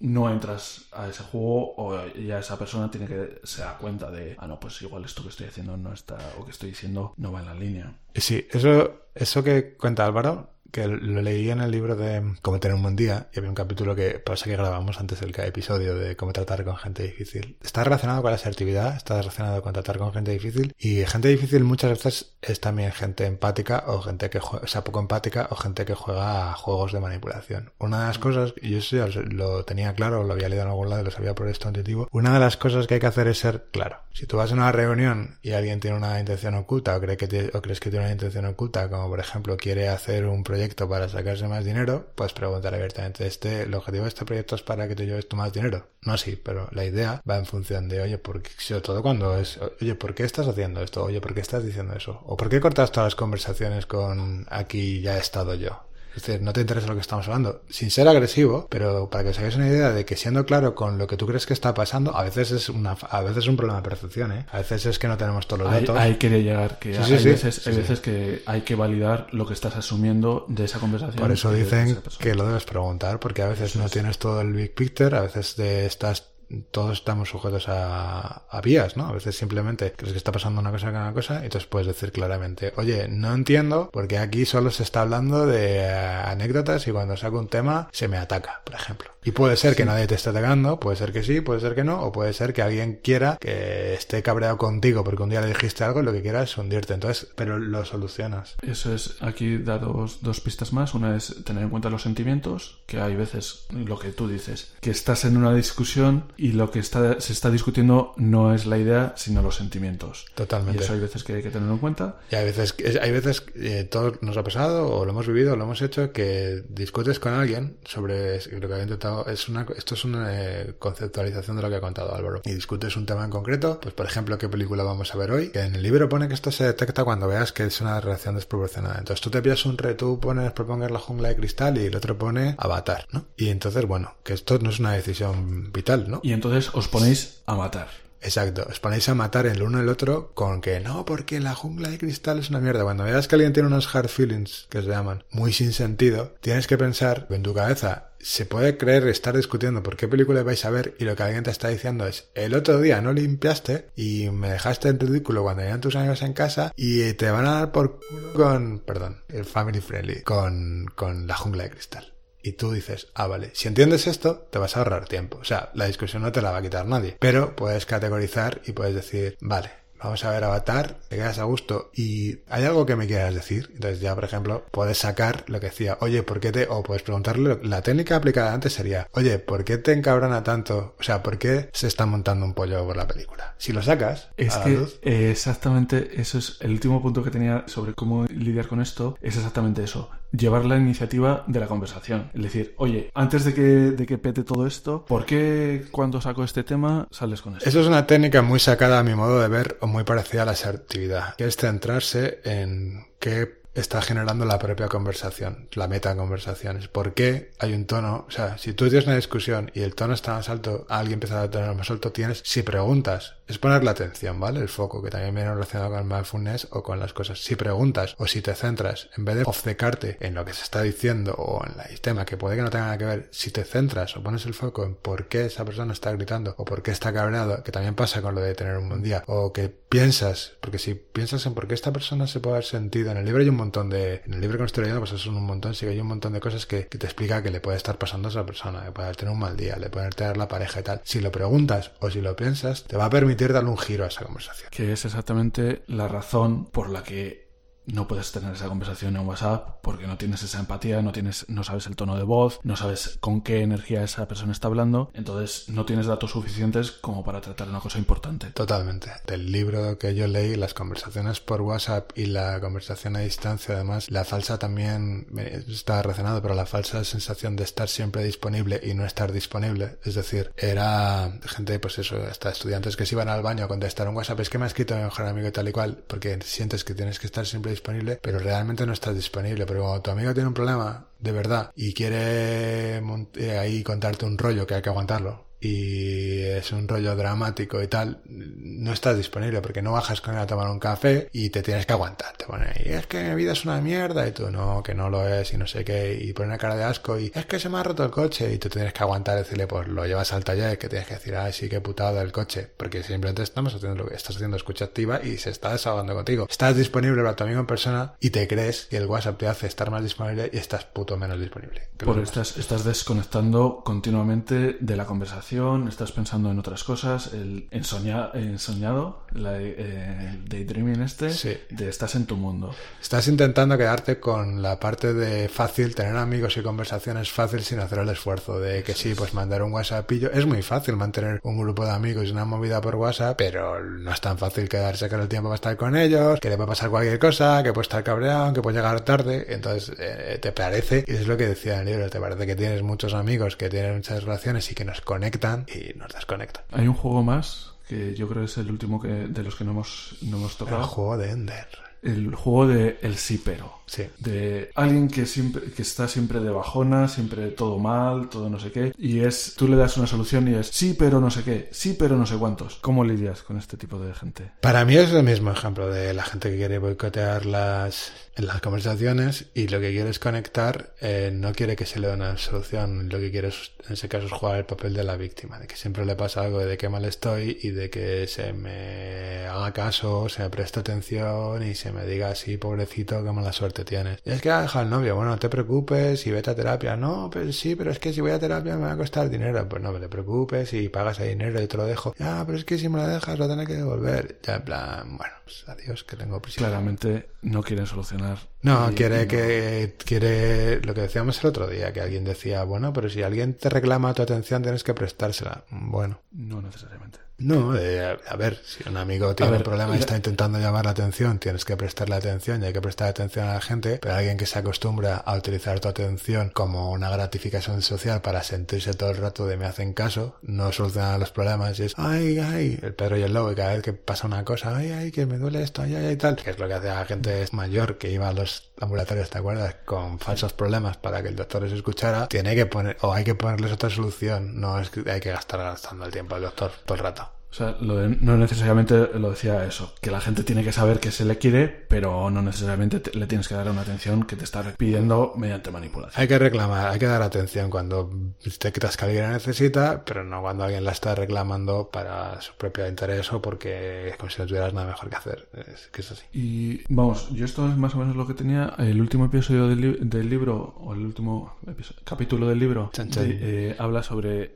no entras a ese juego o ya esa persona tiene que se da cuenta de, ah, no, pues igual esto que estoy haciendo no está, o que estoy diciendo no va en la línea. Sí, eso, eso que cuenta Álvaro que lo leí en el libro de Cómo tener un buen día y había un capítulo que pasa que grabamos antes del episodio de cómo tratar con gente difícil. Está relacionado con la asertividad, está relacionado con tratar con gente difícil y gente difícil muchas veces es también gente empática o gente que juega, o sea, poco empática o gente que juega a juegos de manipulación. Una de las cosas, y yo eso lo tenía claro, lo había leído en algún lado lo sabía por esto intuitivo, una de las cosas que hay que hacer es ser claro. Si tú vas a una reunión y alguien tiene una intención oculta o, cree que o crees que tiene una intención oculta, como por ejemplo quiere hacer un proyecto para sacarse más dinero, pues preguntar abiertamente, este, el objetivo de este proyecto es para que te lleves tú más dinero. No así, pero la idea va en función de, oye, porque, sobre todo cuando es, oye, ¿por qué estás haciendo esto? Oye, ¿por qué estás diciendo eso? ¿O por qué cortas todas las conversaciones con aquí ya he estado yo? Es decir, no te interesa lo que estamos hablando. Sin ser agresivo, pero para que os hagáis una idea de que siendo claro con lo que tú crees que está pasando, a veces es una, a veces es un problema de percepción, ¿eh? A veces es que no tenemos todos los datos. Hay, que llegar, que hay, veces, hay veces que hay que validar lo que estás asumiendo de esa conversación. Por eso dicen que lo debes preguntar, porque a veces no tienes todo el big picture, a veces te estás todos estamos sujetos a, a, vías, ¿no? A veces simplemente crees que está pasando una cosa con una cosa y entonces puedes decir claramente, oye, no entiendo porque aquí solo se está hablando de anécdotas y cuando saco un tema se me ataca, por ejemplo. Y puede ser que nadie te esté atacando, puede ser que sí, puede ser que no, o puede ser que alguien quiera que esté cabreado contigo porque un día le dijiste algo y lo que quiera es hundirte. Entonces, pero lo solucionas. Eso es, aquí da dos, dos pistas más. Una es tener en cuenta los sentimientos, que hay veces lo que tú dices, que estás en una discusión y lo que está, se está discutiendo no es la idea, sino los sentimientos. Totalmente. Y eso hay veces que hay que tenerlo en cuenta. Y hay veces, hay veces eh, todo nos ha pasado, o lo hemos vivido, o lo hemos hecho, que discutes con alguien sobre lo que ha intentado. Es una, esto es una eh, conceptualización de lo que ha contado Álvaro. Y discutes un tema en concreto, pues por ejemplo, ¿qué película vamos a ver hoy? Que en el libro pone que esto se detecta cuando veas que es una relación desproporcionada. Entonces tú te pillas un reto, tú pones, proponer la jungla de cristal y el otro pone Avatar, ¿no? Y entonces, bueno, que esto no es una decisión vital, ¿no? Y entonces os ponéis a matar. Exacto, os ponéis a matar el uno el otro con que no, porque la jungla de cristal es una mierda. Cuando veas que alguien tiene unos hard feelings, que se llaman, muy sin sentido, tienes que pensar en tu cabeza se puede creer estar discutiendo por qué película vais a ver y lo que alguien te está diciendo es el otro día no limpiaste y me dejaste en ridículo cuando venían tus amigos en casa y te van a dar por culo con, perdón, el family friendly, con, con la jungla de cristal. Y tú dices, ah, vale, si entiendes esto, te vas a ahorrar tiempo. O sea, la discusión no te la va a quitar nadie. Pero puedes categorizar y puedes decir, vale, vamos a ver Avatar, te quedas a gusto y hay algo que me quieras decir. Entonces ya, por ejemplo, puedes sacar lo que decía, oye, ¿por qué te...? O puedes preguntarle, la técnica aplicada antes sería, oye, ¿por qué te encabrona tanto? O sea, ¿por qué se está montando un pollo por la película? Si lo sacas... Es que eh, exactamente eso es el último punto que tenía sobre cómo lidiar con esto, es exactamente eso llevar la iniciativa de la conversación. Es decir, oye, antes de que, de que pete todo esto, ¿por qué cuando saco este tema sales con esto? Eso es una técnica muy sacada a mi modo de ver o muy parecida a la asertividad, que es centrarse en qué está generando la propia conversación, la meta conversaciones. ¿Por qué hay un tono? O sea, si tú tienes una discusión y el tono está más alto, alguien empieza a tener más alto, tienes, si preguntas, es poner la atención, ¿vale? El foco, que también viene relacionado con el mindfulness o con las cosas. Si preguntas o si te centras, en vez de obcecarte en lo que se está diciendo o en el tema que puede que no tenga nada que ver, si te centras o pones el foco en por qué esa persona está gritando o por qué está cabreado, que también pasa con lo de tener un buen día, o que piensas, porque si piensas en por qué esta persona se puede haber sentido, en el libro hay un montón de, en el libro que leyendo, pues son un montón, sí que hay un montón de cosas que, te explica que le puede estar pasando a esa persona, que puede tener un mal día, le puede tener la pareja y tal. Si lo preguntas o si lo piensas, te va a permitir darle un giro a esa conversación. Que es exactamente la razón por la que no puedes tener esa conversación en WhatsApp porque no tienes esa empatía, no tienes, no sabes el tono de voz, no sabes con qué energía esa persona está hablando, entonces no tienes datos suficientes como para tratar una cosa importante. Totalmente. Del libro que yo leí, las conversaciones por WhatsApp y la conversación a distancia, además, la falsa también está relacionado, pero la falsa sensación de estar siempre disponible y no estar disponible, es decir, era gente, pues eso, hasta estudiantes que se iban al baño a contestar un WhatsApp, es que me ha escrito mi mejor amigo y tal y cual, porque sientes que tienes que estar siempre disponible, pero realmente no estás disponible. Pero cuando tu amigo tiene un problema de verdad y quiere eh, ahí contarte un rollo que hay que aguantarlo, y es un rollo dramático y tal, no estás disponible porque no bajas con él a tomar un café y te tienes que aguantar. Te pone, y es que mi vida es una mierda y tú no, que no lo es y no sé qué, y pone una cara de asco y es que se me ha roto el coche y tú tienes que aguantar y decirle, pues lo llevas al taller, que tienes que decir, ay, sí, que putada del coche, porque simplemente estamos haciendo lo que estás haciendo escucha activa y se está desahogando contigo. Estás disponible para tu amigo en persona y te crees que el WhatsApp te hace estar más disponible y estás puto menos disponible. Por estás, estás desconectando continuamente de la conversación estás pensando en otras cosas, el ensoñado, la, eh, el daydreaming este, de estás en tu mundo. Estás intentando quedarte con la parte de fácil, tener amigos y conversaciones fácil sin hacer el esfuerzo de que sí, pues mandar un WhatsAppillo. Es muy fácil mantener un grupo de amigos y una movida por WhatsApp, pero no es tan fácil quedarse con el tiempo para estar con ellos, que le puede pasar cualquier cosa, que puede estar cabreado, que puede llegar tarde. Entonces, eh, te parece, y es lo que decía en el libro, te parece que tienes muchos amigos que tienen muchas relaciones y que nos conectan y nos desconecta. Hay un juego más que yo creo que es el último que, de los que no hemos, no hemos tocado. El juego de Ender. El juego de El sí pero. Sí. De alguien que siempre que está siempre de bajona, siempre todo mal, todo no sé qué. Y es, tú le das una solución y es sí pero no sé qué, sí pero no sé cuántos. ¿Cómo lidias con este tipo de gente? Para mí es el mismo ejemplo de la gente que quiere boicotear las las conversaciones y lo que quiere es conectar, eh, no quiere que se le dé una solución, lo que quiere es, en ese caso es jugar el papel de la víctima, de que siempre le pasa algo de qué mal estoy y de que se me haga caso, se me preste atención y se me diga así, pobrecito, qué mala suerte tienes. Y es que ha dejado el novio, bueno, no te preocupes y vete a terapia. No, pero sí, pero es que si voy a terapia me va a costar dinero. Pues no, te preocupes y pagas el dinero y te lo dejo. Ya, pero es que si me lo dejas lo tendré que devolver. Ya, en plan, bueno, pues adiós, que tengo prisa. Claramente no quieren solucionar. No, quiere que quiere lo que decíamos el otro día, que alguien decía, bueno, pero si alguien te reclama tu atención tienes que prestársela. Bueno, no necesariamente. No, eh, a ver, si un amigo tiene un problema y está intentando llamar la atención, tienes que prestarle atención y hay que prestar atención a la gente, pero alguien que se acostumbra a utilizar tu atención como una gratificación social para sentirse todo el rato de me hacen caso, no soluciona los problemas y es, ay, ay, el Pedro y el Lobo, y cada vez que pasa una cosa, ay, ay, que me duele esto, ay, ay, tal, que es lo que hace la gente mayor que iba a los ambulatorios, ¿te acuerdas? Con falsos problemas para que el doctor les escuchara, tiene que poner, o hay que ponerles otra solución, no es que hay que gastar gastando el tiempo al doctor todo el rato. O sea, no necesariamente lo decía eso, que la gente tiene que saber que se le quiere, pero no necesariamente le tienes que dar una atención que te está pidiendo mediante manipulación. Hay que reclamar, hay que dar atención cuando te creas que alguien la necesita, pero no cuando alguien la está reclamando para su propio interés o porque tuvieras nada mejor que hacer. Es que es así. Y vamos, yo esto es más o menos lo que tenía. El último episodio del, del libro, o el último capítulo del libro, eh, habla sobre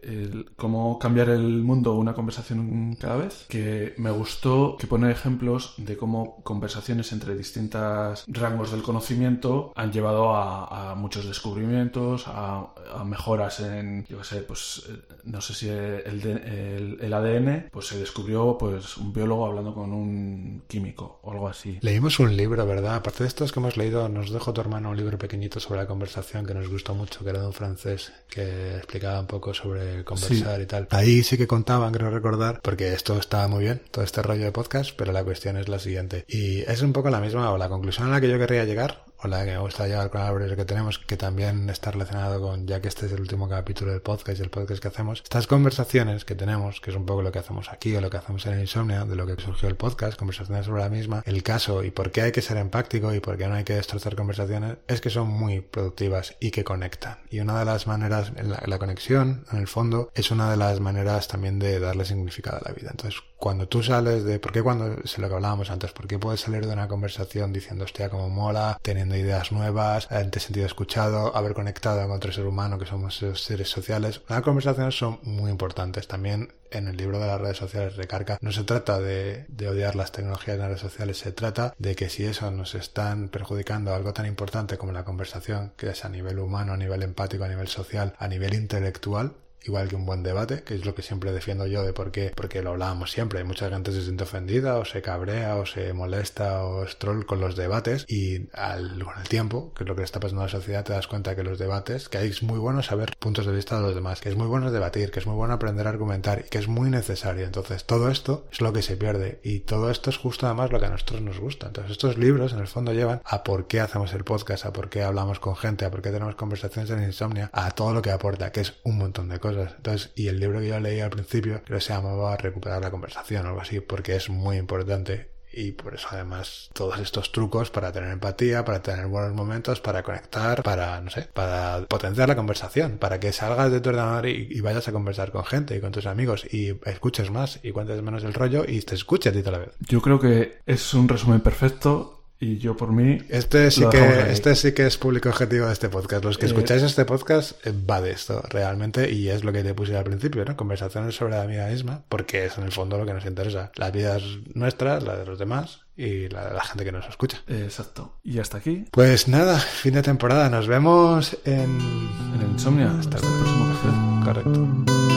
cómo cambiar el mundo una conversación cada vez, que me gustó que pone ejemplos de cómo conversaciones entre distintos rangos del conocimiento han llevado a, muchos descubrimientos, a, mejoras en, yo qué sé, pues eh, no sé si el, el, ADN, pues se descubrió pues un biólogo hablando con un químico o algo así. Leímos un libro, ¿verdad? Aparte de estos que hemos leído, nos dejó tu hermano un libro pequeñito sobre la conversación que nos gustó mucho, que era de un francés, que explicaba un poco sobre conversar y tal. Ahí sí que contaban, creo recordar, porque esto está muy bien, todo este rollo de podcast, pero la cuestión es la siguiente. Y es un poco la misma, o la conclusión a la que yo querría llegar, o la que me gusta llegar con el que tenemos, que también está relacionado con, ya que este es el último capítulo del podcast y el podcast que hacemos, estas conversaciones que tenemos, que es un poco lo que hacemos aquí o lo que hacemos en Insomnia, de lo que surgió el podcast, conversaciones sobre la misma, el caso y por qué hay que ser empático y por qué no hay que destrozar conversaciones, es que son muy productivas y que conectan. Y una de las maneras, la, la conexión, en el fondo, es una de las maneras también de darle significado a la vida. Entonces, cuando tú sales de, ¿por qué cuando, es lo que hablábamos antes, por qué puedes salir de una conversación diciendo, hostia, como mola, teniendo ideas nuevas, haberte sentido escuchado, haber conectado con otro ser humano que somos seres sociales? Las conversaciones son muy importantes. También en el libro de las redes sociales recarga, no se trata de, de odiar las tecnologías en las redes sociales, se trata de que si eso nos están perjudicando algo tan importante como la conversación, que es a nivel humano, a nivel empático, a nivel social, a nivel intelectual, igual que un buen debate, que es lo que siempre defiendo yo de por qué, porque lo hablábamos siempre. Hay mucha gente se siente ofendida o se cabrea o se molesta o es troll con los debates y al, con el tiempo, que es lo que está pasando en la sociedad, te das cuenta que los debates, que es muy bueno saber puntos de vista de los demás, que es muy bueno debatir, que es muy bueno aprender a argumentar y que es muy necesario. Entonces todo esto es lo que se pierde y todo esto es justo además lo que a nosotros nos gusta. Entonces estos libros en el fondo llevan a por qué hacemos el podcast, a por qué hablamos con gente, a por qué tenemos conversaciones en insomnia, a todo lo que aporta, que es un montón de cosas. Entonces, y el libro que yo leí al principio, creo que se llamaba Recuperar la conversación o algo así, porque es muy importante y por eso además todos estos trucos para tener empatía, para tener buenos momentos, para conectar, para, no sé, para potenciar la conversación, para que salgas de tu ordenador y, y vayas a conversar con gente y con tus amigos y escuches más y cuentes menos el rollo y te escuches a ti toda la vez. Yo creo que es un resumen perfecto y yo por mí. Este sí, que, este sí que es público objetivo de este podcast. Los que eh, escucháis este podcast eh, va de esto realmente y es lo que te puse al principio, ¿no? Conversaciones sobre la vida misma, porque es en el fondo lo que nos interesa. Las vidas nuestras, las de los demás y la de la gente que nos escucha. Exacto. Y hasta aquí. Pues nada, fin de temporada. Nos vemos en. En Insomnia. Hasta el próximo café. Correcto.